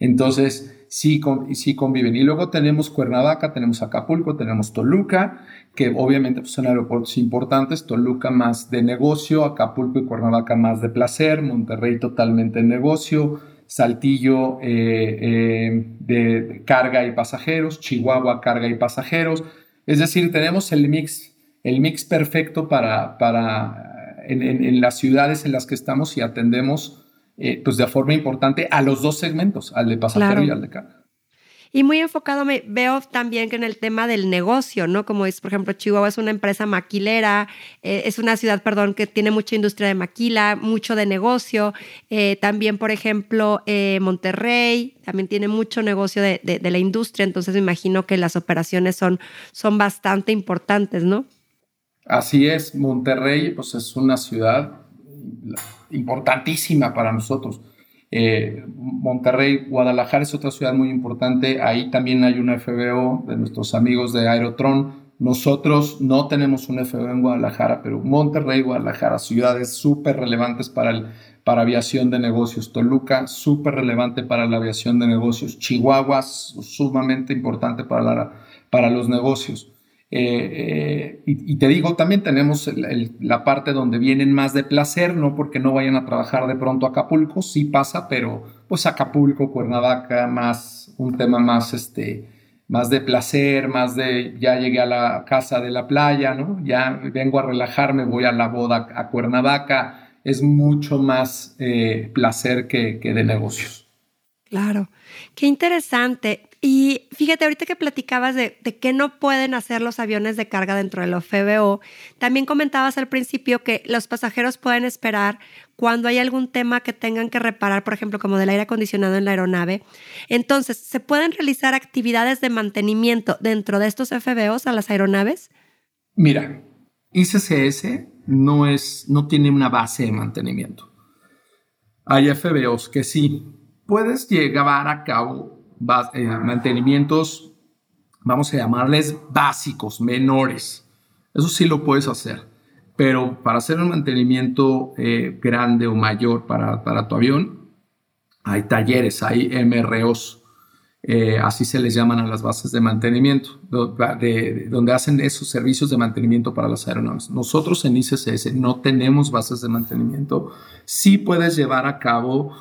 Entonces, sí, sí conviven. Y luego tenemos Cuernavaca, tenemos Acapulco, tenemos Toluca, que obviamente pues, son aeropuertos importantes. Toluca más de negocio, Acapulco y Cuernavaca más de placer, Monterrey totalmente de negocio, Saltillo eh, eh, de carga y pasajeros, Chihuahua carga y pasajeros. Es decir, tenemos el mix, el mix perfecto para, para en las ciudades en las que estamos y atendemos eh, pues de forma importante a los dos segmentos, al de pasajero y al de carga. Y muy enfocado me veo también que en el tema del negocio, ¿no? Como es, por ejemplo, Chihuahua es una empresa maquilera, eh, es una ciudad, perdón, que tiene mucha industria de maquila, mucho de negocio. Eh, también, por ejemplo, Monterrey también tiene mucho negocio de, de, la industria, entonces me imagino que las operaciones son, son bastante importantes, ¿no? Así es, Monterrey, pues es una ciudad importantísima para nosotros. Eh, Monterrey, Guadalajara es otra ciudad muy importante. Ahí también hay una FBO de nuestros amigos de Aerotron. Nosotros no tenemos un FBO en Guadalajara, pero Monterrey, Guadalajara, ciudades súper relevantes para, el, para aviación de negocios. Toluca, súper relevante para la aviación de negocios. Chihuahua, sumamente importante para, para los negocios. Eh, eh, y, te digo, también tenemos la parte donde vienen más de placer, no porque no vayan a trabajar de pronto a Acapulco, sí pasa, pero pues Acapulco, Cuernavaca, más un tema más, este, más de placer, más de ya llegué a la casa de la playa, ¿no? Ya vengo a relajarme, voy a la boda a Cuernavaca, es mucho más eh, placer que, que de negocios. Claro, qué interesante. Y fíjate, ahorita que platicabas de, qué no pueden hacer los aviones de carga dentro de los FBO, también comentabas al principio que los pasajeros pueden esperar cuando hay algún tema que tengan que reparar, por ejemplo, como del aire acondicionado en la aeronave. Entonces, ¿se pueden realizar actividades de mantenimiento dentro de estos FBOs a las aeronaves? Mira, ICCS no, es, no tiene una base de mantenimiento. Hay FBOs que sí. Puedes llevar a cabo eh, mantenimientos, vamos a llamarles básicos, menores. Eso sí lo puedes hacer. Pero para hacer un mantenimiento eh, grande o mayor para, para, tu avión, hay talleres, hay MROs, eh, así se les llaman a las bases de mantenimiento, donde hacen esos servicios de mantenimiento para las aeronaves. Nosotros en ICCS no tenemos bases de mantenimiento. Sí puedes llevar a cabo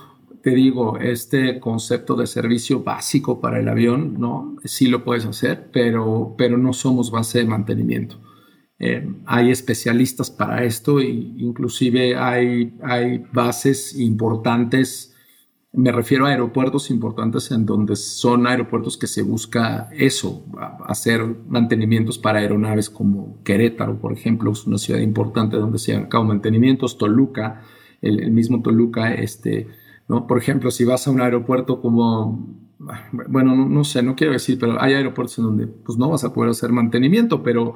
te digo, este concepto de servicio básico para el avión, ¿no? Sí lo puedes hacer, pero, pero no somos base de mantenimiento. Eh, hay especialistas para esto e inclusive hay, hay bases importantes Me refiero a aeropuertos importantes en donde son aeropuertos que se busca eso, hacer mantenimientos para aeronaves como Querétaro, por ejemplo, es una ciudad importante donde se han cabo mantenimientos, Toluca, el, mismo Toluca, este, ¿no? Por ejemplo, si vas a un aeropuerto como, bueno, no, sé, no quiero decir, pero hay aeropuertos en donde pues no vas a poder hacer mantenimiento, pero,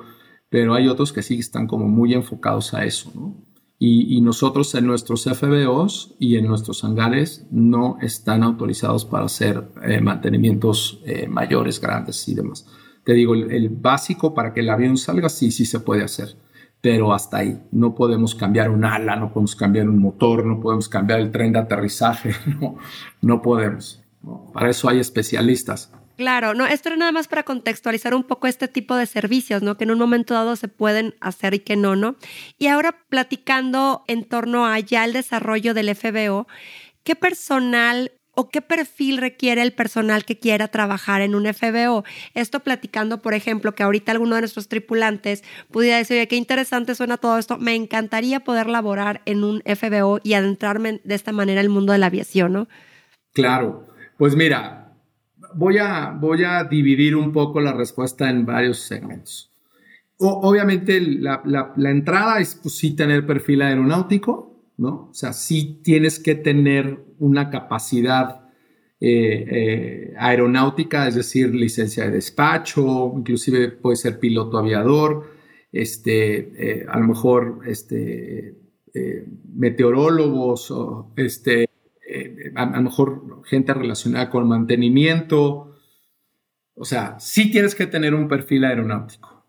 pero hay otros que sí están como muy enfocados a eso, ¿no? Y, nosotros en nuestros FBOs y en nuestros hangares no están autorizados para hacer eh, mantenimientos eh, mayores, grandes y demás. Te digo, el, el, básico para que el avión salga, sí, sí se puede hacer pero hasta ahí. No podemos cambiar un ala, no podemos cambiar un motor, no podemos cambiar el tren de aterrizaje, [laughs] no, no podemos. Para eso hay especialistas. Claro, no, esto era nada más para contextualizar un poco este tipo de servicios, ¿no? Que en un momento dado se pueden hacer y que no, ¿no? Y ahora platicando en torno a ya desarrollo del FBO, ¿qué personal o qué perfil requiere el personal que quiera trabajar en un FBO. Esto platicando, por ejemplo, que ahorita alguno de nuestros tripulantes pudiera decir, oye, qué interesante suena todo esto, me encantaría poder laborar en un FBO y adentrarme de esta manera el mundo de la aviación, ¿no? Claro, pues mira, voy a, voy a dividir un poco la respuesta en varios segmentos. obviamente la, la, entrada es pues, sí tener perfil aeronáutico, ¿no? O sea, sí tienes que tener una capacidad eh, eh, aeronáutica, es decir, licencia de despacho, inclusive puede ser piloto aviador, este, eh, a lo mejor este, meteorólogos, este, a, lo mejor gente relacionada con mantenimiento. O sea, sí tienes que tener un perfil aeronáutico.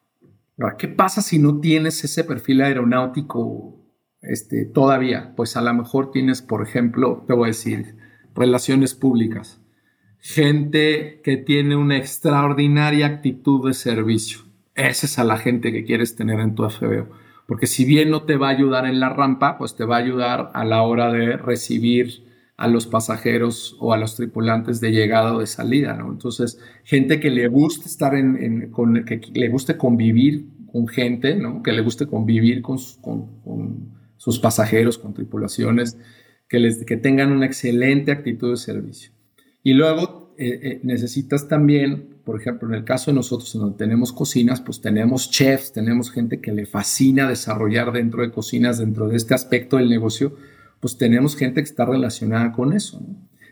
¿qué pasa si no tienes ese perfil aeronáutico este, todavía, pues a lo mejor tienes, por ejemplo, te voy a decir, relaciones públicas, gente que tiene una extraordinaria actitud de servicio. Esa es a la gente que quieres tener en tu FBO. Porque si bien no te va a ayudar en la rampa, pues te va a ayudar a la hora de recibir a los pasajeros o a los tripulantes de llegada o de salida. Entonces, gente que le guste estar en, con, que le guste convivir con gente, ¿no? Que le guste convivir con, con sus pasajeros con tripulaciones, que, les, que tengan una excelente actitud de servicio. Y luego eh, eh, necesitas también, por ejemplo, en el caso de nosotros, en donde tenemos cocinas, pues tenemos chefs, tenemos gente que le fascina desarrollar dentro de cocinas, dentro de este aspecto del negocio, pues tenemos gente que está relacionada con eso.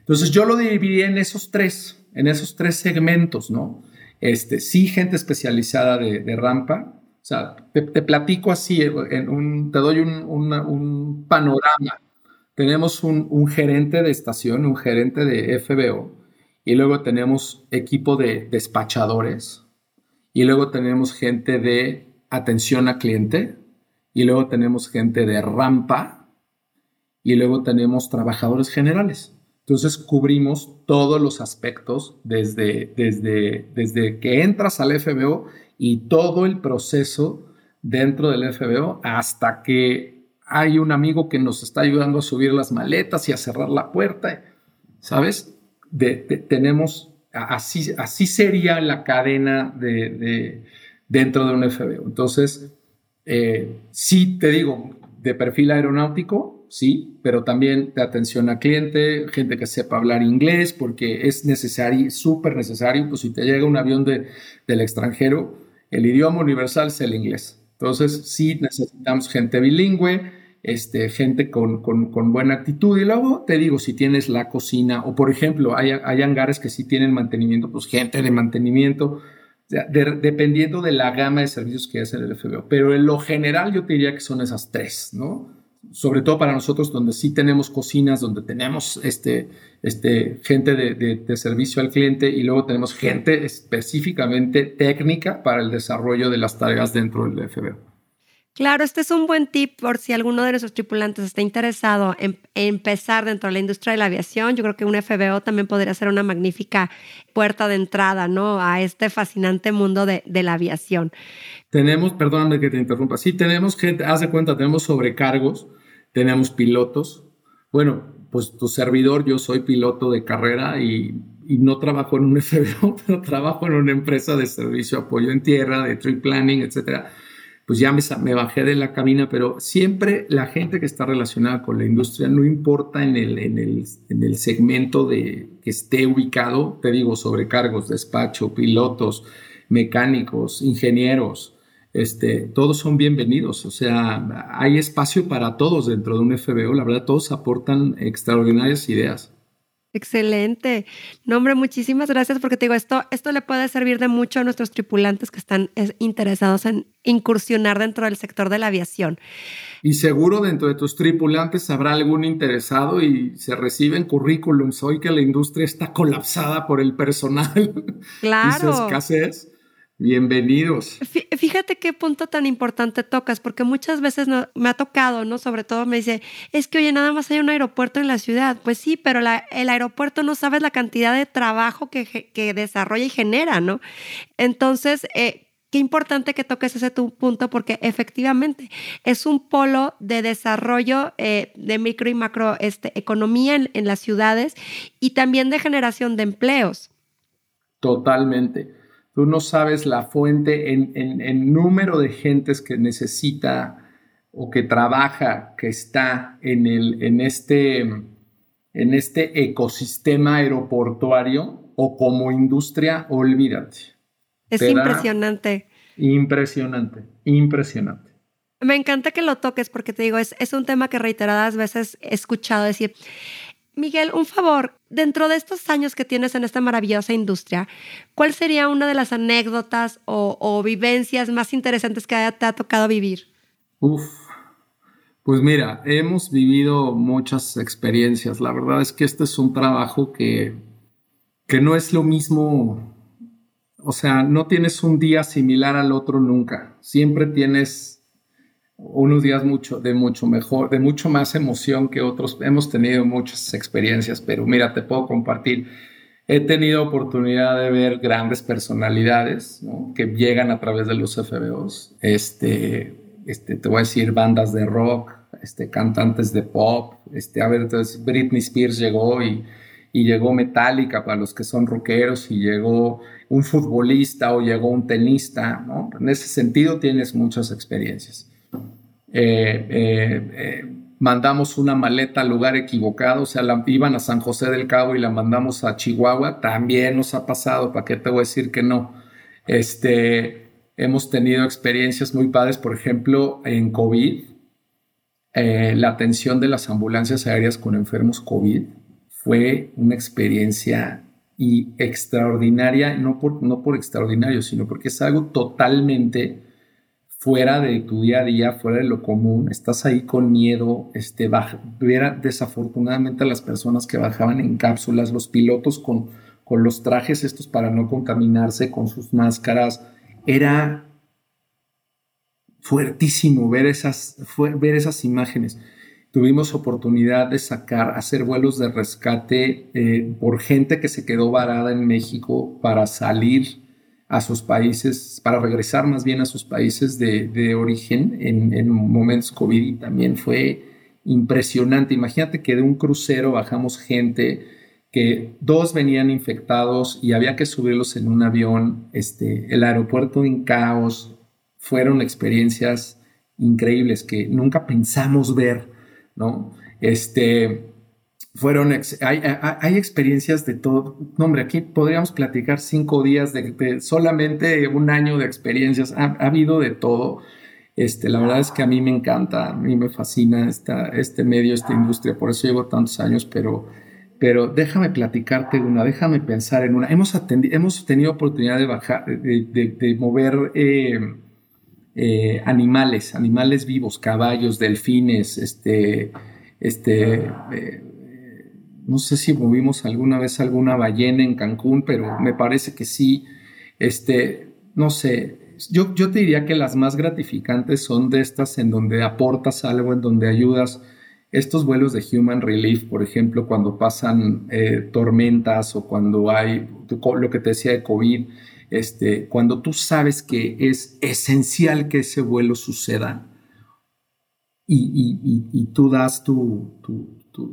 Entonces yo lo dividí en esos tres, en esos tres segmentos, ¿no? Este, sí, gente especializada de, de rampa, o sea, te, platico así, en un, te doy un, panorama. Tenemos un, gerente de estación, un gerente de FBO, y luego tenemos equipo de despachadores, y luego tenemos gente de atención a cliente, y luego tenemos gente de rampa, y luego tenemos trabajadores generales. Entonces cubrimos todos los aspectos desde, desde, desde que entras al FBO y todo el proceso dentro del FBO hasta que hay un amigo que nos está ayudando a subir las maletas y a cerrar la puerta, ¿sabes? tenemos, así, así sería la cadena de, dentro de un FBO. Entonces, eh, sí te digo, de perfil aeronáutico, sí, pero también de atención a cliente, gente que sepa hablar inglés, porque es necesario, súper necesario, pues si te llega un avión de, del extranjero, el idioma universal es el inglés. Entonces, sí necesitamos gente bilingüe, este, gente con, buena actitud. Y luego te digo, si tienes la cocina, o por ejemplo, hay, hay hangares que sí tienen mantenimiento, pues gente de mantenimiento, dependiendo de la gama de servicios que hace el FBO. Pero en lo general yo te diría que son esas tres, ¿no? Sobre todo para nosotros donde sí tenemos cocinas, donde tenemos este, este, gente de, servicio al cliente y luego tenemos gente específicamente técnica para el desarrollo de las tareas dentro del FBO. Claro, este es un buen tip por si alguno de nuestros tripulantes está interesado en, empezar dentro de la industria de la aviación. Yo creo que un FBO también podría ser una magnífica puerta de entrada, ¿no? A este fascinante mundo de, de la aviación. Tenemos, perdóname que te interrumpa, sí tenemos gente, haz de cuenta, tenemos sobrecargos tenemos pilotos. Bueno, pues tu servidor, yo soy piloto de carrera y, no trabajo en un [laughs] FBO, pero trabajo en una empresa de servicio, apoyo en tierra, de trip planning, etc. pues ya me, bajé de la cabina, pero siempre la gente que está relacionada con la industria, no importa en el, en el, en el segmento de que esté ubicado, te digo, sobrecargos, despacho, pilotos, mecánicos, ingenieros, este, todos son bienvenidos. O sea, hay espacio para todos dentro de un FBO. La verdad, todos aportan extraordinarias ideas. Excelente. No, hombre, muchísimas gracias porque te digo, esto, esto le puede servir de mucho a nuestros tripulantes que están interesados en incursionar dentro del sector de la aviación. Y seguro dentro de tus tripulantes habrá algún interesado y se reciben currículums hoy que la industria está colapsada por el personal claro. [laughs] y su escasez. Bienvenidos. Fíjate qué punto tan importante tocas, porque muchas veces me ha tocado, ¿no? Sobre todo me dice, es que oye, nada más hay un aeropuerto en la ciudad. Pues sí, pero el aeropuerto no sabes la cantidad de trabajo que, que desarrolla y genera, ¿no? Entonces, eh, qué importante que toques ese tu punto, porque efectivamente es un polo de desarrollo eh, de micro y macro este, economía en, en las ciudades y también de generación de empleos. Totalmente tú no sabes la fuente en, número de gentes que necesita o que trabaja, que está en, el, en, este, en este ecosistema aeroportuario o como industria, olvídate. Es impresionante. Impresionante, impresionante. Me encanta que lo toques porque te digo, es, es un tema que reiteradas veces he escuchado decir, Miguel, un favor, dentro de estos años que tienes en esta maravillosa industria, ¿cuál sería una de las anécdotas o, vivencias más interesantes que te ha tocado vivir? Uf, pues mira, hemos vivido muchas experiencias. La verdad es que este es un trabajo que, que no es lo mismo, o sea, no tienes un día similar al otro nunca. Siempre tienes unos días mucho, de mucho mejor, de mucho más emoción que otros. Hemos tenido muchas experiencias, pero mira, te puedo compartir. He tenido oportunidad de ver grandes personalidades que llegan a través de los FBOs. Este, este, te voy a decir bandas de rock, este, cantantes de pop. Este, a ver, entonces Britney Spears llegó y, y llegó Metallica para los que son rockeros y llegó un futbolista o llegó un tenista. ¿no? En ese sentido tienes muchas experiencias. Eh, eh, eh, mandamos una maleta al lugar equivocado, o sea, la, iban a San José del Cabo y la mandamos a Chihuahua, también nos ha pasado, ¿para qué te voy a decir que no? Este, hemos tenido experiencias muy padres, por ejemplo, en COVID, la atención de las ambulancias aéreas con enfermos COVID fue una experiencia y extraordinaria, no por, no por extraordinario, sino porque es algo totalmente fuera de tu día a día, fuera de lo común, estás ahí con miedo, este, desafortunadamente a las personas que bajaban en cápsulas, los pilotos con, con los trajes estos para no contaminarse, con sus máscaras, era fuertísimo ver esas, ver esas imágenes. Tuvimos oportunidad de sacar, hacer vuelos de rescate eh, por gente que se quedó varada en México para salir a sus países, para regresar más bien a sus países de, origen en, momentos COVID y también fue impresionante. Imagínate que de un crucero bajamos gente que dos venían infectados y había que subirlos en un avión, este, el aeropuerto en caos, fueron experiencias increíbles que nunca pensamos ver, ¿no? Este, fueron, hay, experiencias de todo. No, hombre, aquí podríamos platicar cinco días de, solamente un año de experiencias. Ha, habido de todo. Este, la verdad es que a mí me encanta, a mí me fascina esta, este medio, esta industria, por eso llevo tantos años, pero, pero déjame platicarte una, déjame pensar en una. Hemos, hemos tenido oportunidad de bajar, de, mover eh, eh, animales, animales vivos, caballos, delfines, este, este, eh, no sé si movimos alguna vez alguna ballena en Cancún, pero me parece que sí. Este, no sé, yo, yo te diría que las más gratificantes son de estas en donde aportas algo, en donde ayudas. Estos vuelos de Human Relief, por ejemplo, cuando pasan eh, tormentas o cuando hay lo que te decía de COVID, este, cuando tú sabes que es esencial que ese vuelo suceda y, tú das tu,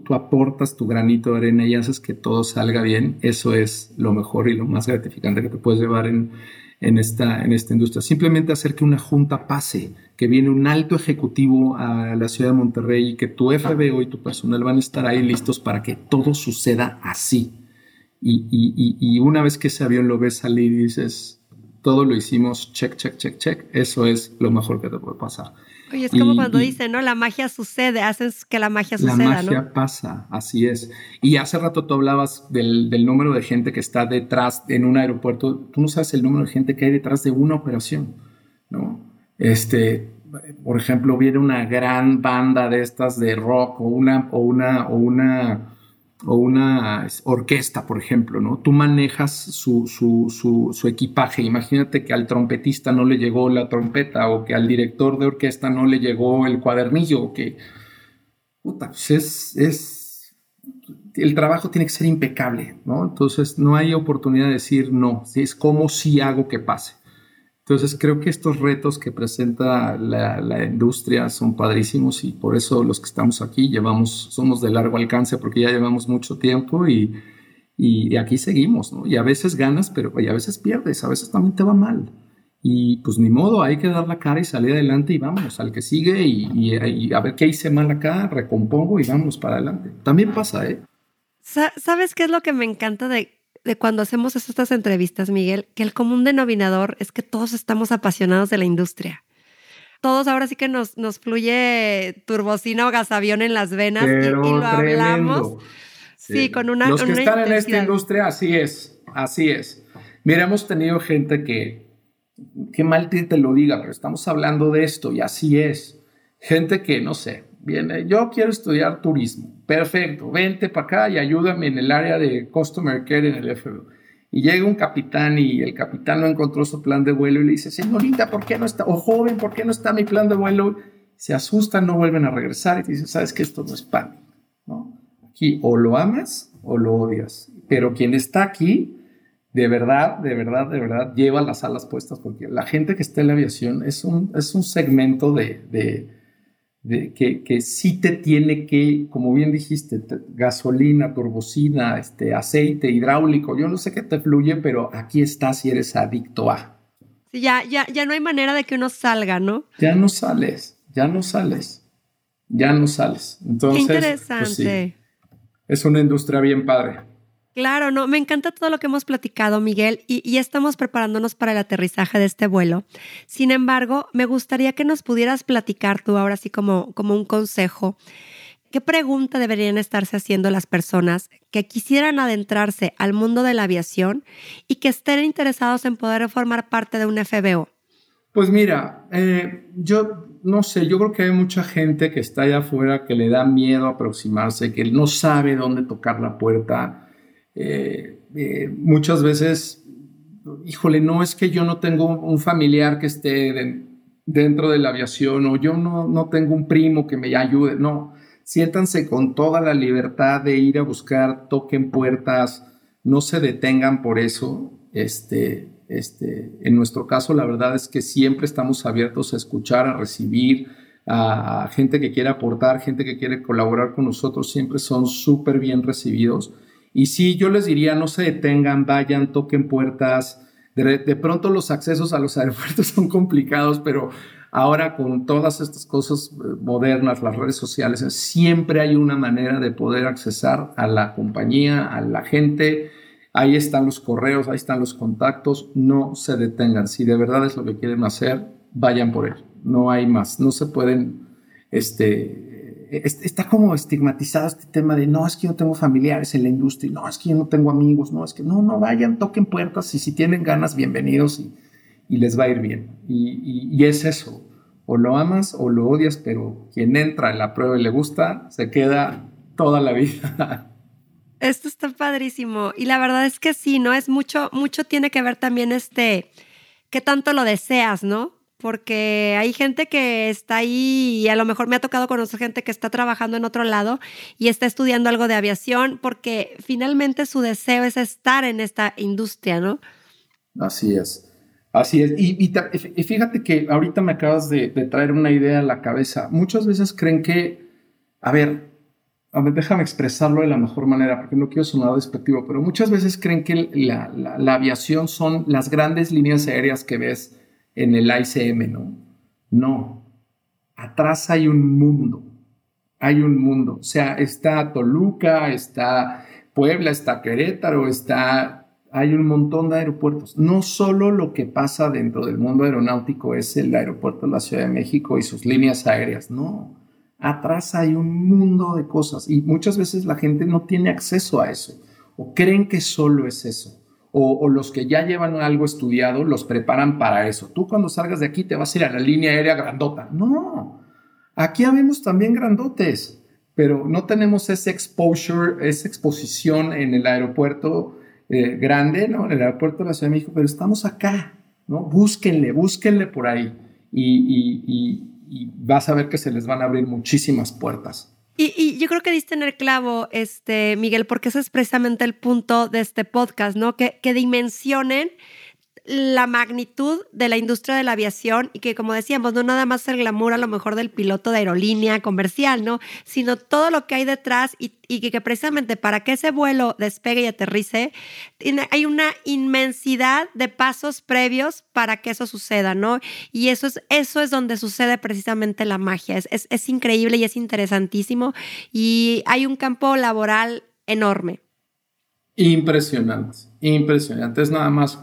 tú, aportas tu granito de arena y haces que todo salga bien, eso es lo mejor y lo más gratificante que te puedes llevar en, en esta, en esta industria. Simplemente hacer que una junta pase, que viene un alto ejecutivo a la ciudad de Monterrey y que tu FBO y tu personal van a estar ahí listos para que todo suceda así. Y, y, y una vez que ese avión lo ves salir y dices, todo lo hicimos, check, check, check, check, eso es lo mejor que te puede pasar. Oye, es como cuando dicen, ¿no? La magia sucede, haces que la magia suceda, La magia pasa, así es. Y hace rato tú hablabas del, del, número de gente que está detrás en un aeropuerto. Tú no sabes el número de gente que hay detrás de una operación, ¿no? Este, por ejemplo, viene una gran banda de estas de rock o una, o una, o una o una orquesta, por ejemplo, ¿no? Tú manejas su, su, equipaje. Imagínate que al trompetista no le llegó la trompeta o que al director de orquesta no le llegó el cuadernillo que... Pues es, es... El trabajo tiene que ser impecable, ¿no? Entonces no hay oportunidad de decir no. Es como si hago que pase. Entonces creo que estos retos que presenta la, industria son padrísimos y por eso los que estamos aquí llevamos, somos de largo alcance porque ya llevamos mucho tiempo y, y, aquí seguimos, ¿no? Y a veces ganas, pero y a veces pierdes, a veces también te va mal. Y pues ni modo, hay que dar la cara y salir adelante y vamos al que sigue y, y a ver qué hice mal acá, recompongo y vamos para adelante. También pasa, ¿eh? ¿Sabes qué es lo que me encanta de de cuando hacemos estas entrevistas, Miguel, que el común denominador es que todos estamos apasionados de la industria. Todos ahora sí que nos, nos fluye turbocina o gasavión en las venas y, lo hablamos. Sí. con una. Los que están en esta industria, así es, así es. Mira, hemos tenido gente que, qué mal te lo diga, pero estamos hablando de esto y así es. Gente que, no sé, viene, yo quiero estudiar turismo. Perfecto, vente para acá y ayúdame en el área de Customer Care en el FBO. Y llega un capitán y el capitán no encontró su plan de vuelo y le dice, señorita, ¿por qué no está? O joven, ¿por qué no está mi plan de vuelo? Se asustan, no vuelven a regresar y te dicen, sabes que esto no es pan. ¿no? Aquí o lo amas o lo odias. Pero quien está aquí, de verdad, de verdad, de verdad, lleva las alas puestas porque la gente que está en la aviación es un, es un segmento de, de que, que, sí te tiene que, como bien dijiste, gasolina, turbocina, este, aceite hidráulico, yo no sé qué te fluye, pero aquí estás si eres adicto a. Sí, ya, ya, ya no hay manera de que uno salga, ¿no? Ya no sales, ya no sales, ya no sales. Entonces, qué pues interesante. es una industria bien padre. Claro, no, me encanta todo lo que hemos platicado, Miguel, y, estamos preparándonos para el aterrizaje de este vuelo. Sin embargo, me gustaría que nos pudieras platicar tú ahora sí como, como un consejo. ¿Qué pregunta deberían estarse haciendo las personas que quisieran adentrarse al mundo de la aviación y que estén interesados en poder formar parte de un FBO? Pues mira, eh, yo no sé, yo creo que hay mucha gente que está allá afuera que le da miedo aproximarse, que no sabe dónde tocar la puerta eh, eh, muchas veces, híjole, no es que yo no tengo un familiar que esté dentro de la aviación o yo no, no tengo un primo que me ayude, no, siéntanse con toda la libertad de ir a buscar, toquen puertas, no se detengan por eso. Este, este, en nuestro caso, la verdad es que siempre estamos abiertos a escuchar, a recibir, a gente que quiere aportar, gente que quiere colaborar con nosotros, siempre son súper bien recibidos. Y sí, yo les diría, no se detengan, vayan, toquen puertas. De, pronto los accesos a los aeropuertos [laughs] son complicados, pero ahora con todas estas cosas eh, modernas, las redes sociales, siempre hay una manera de poder accesar a la compañía, a la gente. Ahí están los correos, ahí están los contactos. No se detengan. Si de verdad es lo que quieren hacer, vayan por él. No hay más. No se pueden este, está como estigmatizado este tema de no, es que yo tengo familiares en la industria, no, es que yo no tengo amigos, no, es que no, no vayan, toquen puertas y si tienen ganas, bienvenidos y, les va a ir bien. Y, es eso, o lo amas o lo odias, pero quien entra en la prueba y le gusta, se queda toda la vida. [laughs] Esto está padrísimo y la verdad es que sí, ¿no? Es mucho, mucho tiene que ver también este, qué tanto lo deseas, ¿no? Porque hay gente que está ahí y a lo mejor me ha tocado conocer gente que está trabajando en otro lado y está estudiando algo de aviación porque finalmente su deseo es estar en esta industria, ¿no? Así es. Así es. Y, fíjate que ahorita me acabas de, traer una idea a la cabeza. Muchas veces creen que, a ver, a ver, déjame expresarlo de la mejor manera, porque no quiero sonar despectivo, pero muchas veces creen que la, la, aviación son las grandes líneas aéreas que ves en el ICM, ¿no? No, atrás hay un mundo, hay un mundo, o sea, está Toluca, está Puebla, está Querétaro, está, hay un montón de aeropuertos. No solo lo que pasa dentro del mundo aeronáutico es el aeropuerto de la Ciudad de México y sus líneas aéreas, no atrás hay un mundo de cosas y muchas veces la gente no tiene acceso a eso o creen que solo es eso. O, los que ya llevan algo estudiado los preparan para eso. Tú cuando salgas de aquí te vas a ir a la línea aérea grandota. No, aquí habemos también grandotes, pero no tenemos ese exposure, esa exposición en el aeropuerto eh, grande, ¿no? En el aeropuerto de la Ciudad de México, pero estamos acá, ¿no? Búsquenle, búsquenle por ahí. y y vas a ver que se les van a abrir muchísimas puertas. Y, yo creo que diste en el clavo, este, Miguel, porque ese es precisamente el punto de este podcast, ¿no? Que, que dimensionen la magnitud de la industria de la aviación y que, como decíamos, no nada más el glamour a lo mejor del piloto de aerolínea comercial, ¿no? Sino todo lo que hay detrás y, que, precisamente para que ese vuelo despegue y aterrice, hay una inmensidad de pasos previos para que eso suceda, ¿no? Y eso es, eso es donde sucede precisamente la magia. Es, es, es increíble y es interesantísimo y hay un campo laboral enorme. Impresionante, impresionante. Es nada más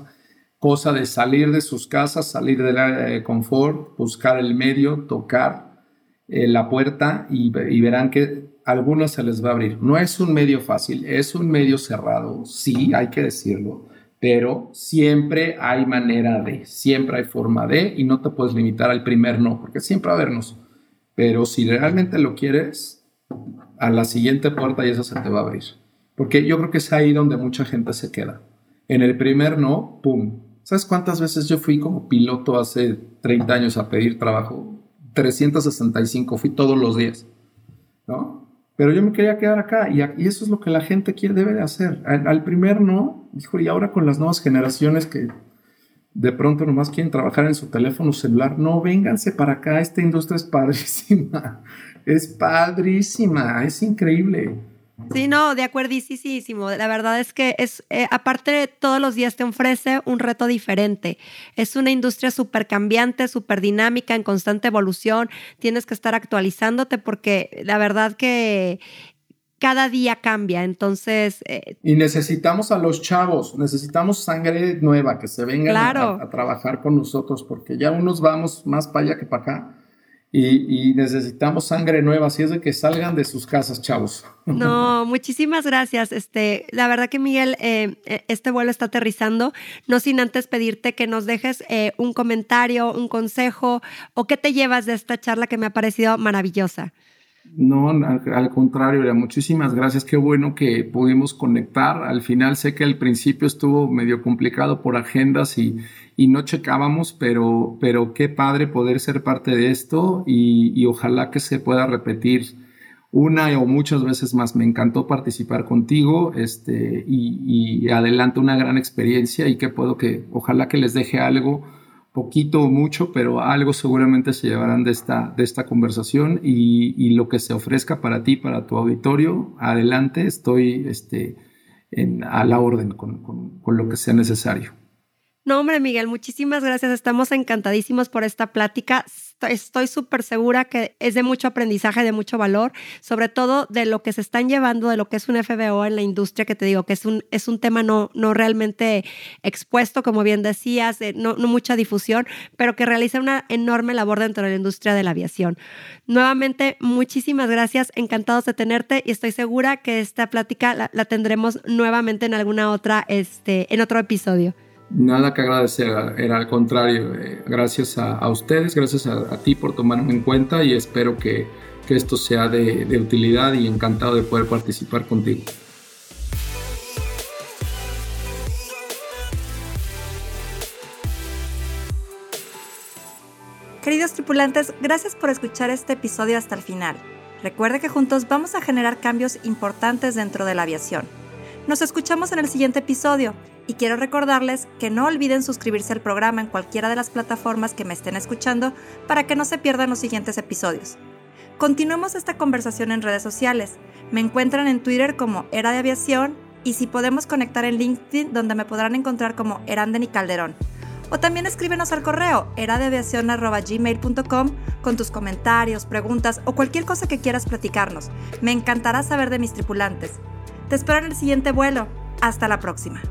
cosa de salir de sus casas, salir del área de confort, buscar el medio, tocar eh, la puerta y, verán que algunos se les va a abrir. No es un medio fácil, es un medio cerrado, sí, hay que decirlo, pero siempre hay manera de, siempre hay forma de y no te puedes limitar al primer no, porque siempre va a habernos. Pero si realmente lo quieres, a la siguiente puerta y esa se te va a abrir. Porque yo creo que es ahí donde mucha gente se queda. En el primer no, ¡pum! ¿Sabes cuántas veces yo fui como piloto hace 30 años a pedir trabajo? 365, fui todos los días, ¿no? Pero yo me quería quedar acá y, eso es lo que la gente quiere, debe de hacer. Al, primer no, dijo, y ahora con las nuevas generaciones que de pronto nomás quieren trabajar en su teléfono celular, no, vénganse para acá, esta industria es padrísima, [laughs] es padrísima, es increíble. Sí, no, de acuerdísimo. La verdad es que es, eh, aparte todos los días te ofrece un reto diferente. Es una industria súper cambiante, súper dinámica, en constante evolución. Tienes que estar actualizándote porque la verdad que cada día cambia, entonces... Eh, y necesitamos a los chavos, necesitamos sangre nueva, que se vengan a, trabajar con nosotros, porque ya unos vamos más para allá que para acá y, necesitamos sangre nueva, así es de que salgan de sus casas, chavos. [laughs] No, muchísimas gracias. Este, la verdad que Miguel, eh, eh, este vuelo está aterrizando, no sin antes pedirte que nos dejes eh, un comentario, un consejo o qué te llevas de esta charla que me ha parecido maravillosa. No, al, contrario, muchísimas gracias. Qué bueno que pudimos conectar. Al final sé que al principio estuvo medio complicado por agendas y, y no checábamos, pero, pero qué padre poder ser parte de esto y, ojalá que se pueda repetir una o muchas veces más. Me encantó participar contigo este, y, y adelante una gran experiencia y que puedo que, ojalá que les deje algo poquito o mucho, pero algo seguramente se llevarán de esta, de esta conversación y, lo que se ofrezca para ti, para tu auditorio, adelante, estoy este, en, a la orden con, con lo que sea necesario. No, hombre, Miguel, muchísimas gracias. Estamos encantadísimos por esta plática estoy súper segura que es de mucho aprendizaje, de mucho valor, sobre todo de lo que se están llevando, de lo que es un FBO en la industria, que te digo que es un, es un tema no, no realmente expuesto, como bien decías, no, mucha difusión, pero que realiza una enorme labor dentro de la industria de la aviación. Nuevamente, muchísimas gracias, encantados de tenerte y estoy segura que esta plática la, la tendremos nuevamente en alguna otra, este, en otro episodio. Nada que agradecer, era al contrario. Eh, gracias a, ustedes, gracias a, ti por tomarme en cuenta y espero que, que esto sea de, de utilidad y encantado de poder participar contigo. Queridos tripulantes, gracias por escuchar este episodio hasta el final. Recuerde que juntos vamos a generar cambios importantes dentro de la aviación. Nos escuchamos en el siguiente episodio y quiero recordarles que no olviden suscribirse al programa en cualquiera de las plataformas que me estén escuchando para que no se pierdan los siguientes episodios. continuemos esta conversación en redes sociales. Me encuentran en Twitter como Era de Aviación y si podemos conectar en LinkedIn donde me podrán encontrar como Eranden y Calderón. O también escríbenos al correo eradeaviacion.gmail.com con tus comentarios, preguntas o cualquier cosa que quieras platicarnos. Me encantará saber de mis tripulantes. Te espero en el siguiente vuelo. Hasta la próxima.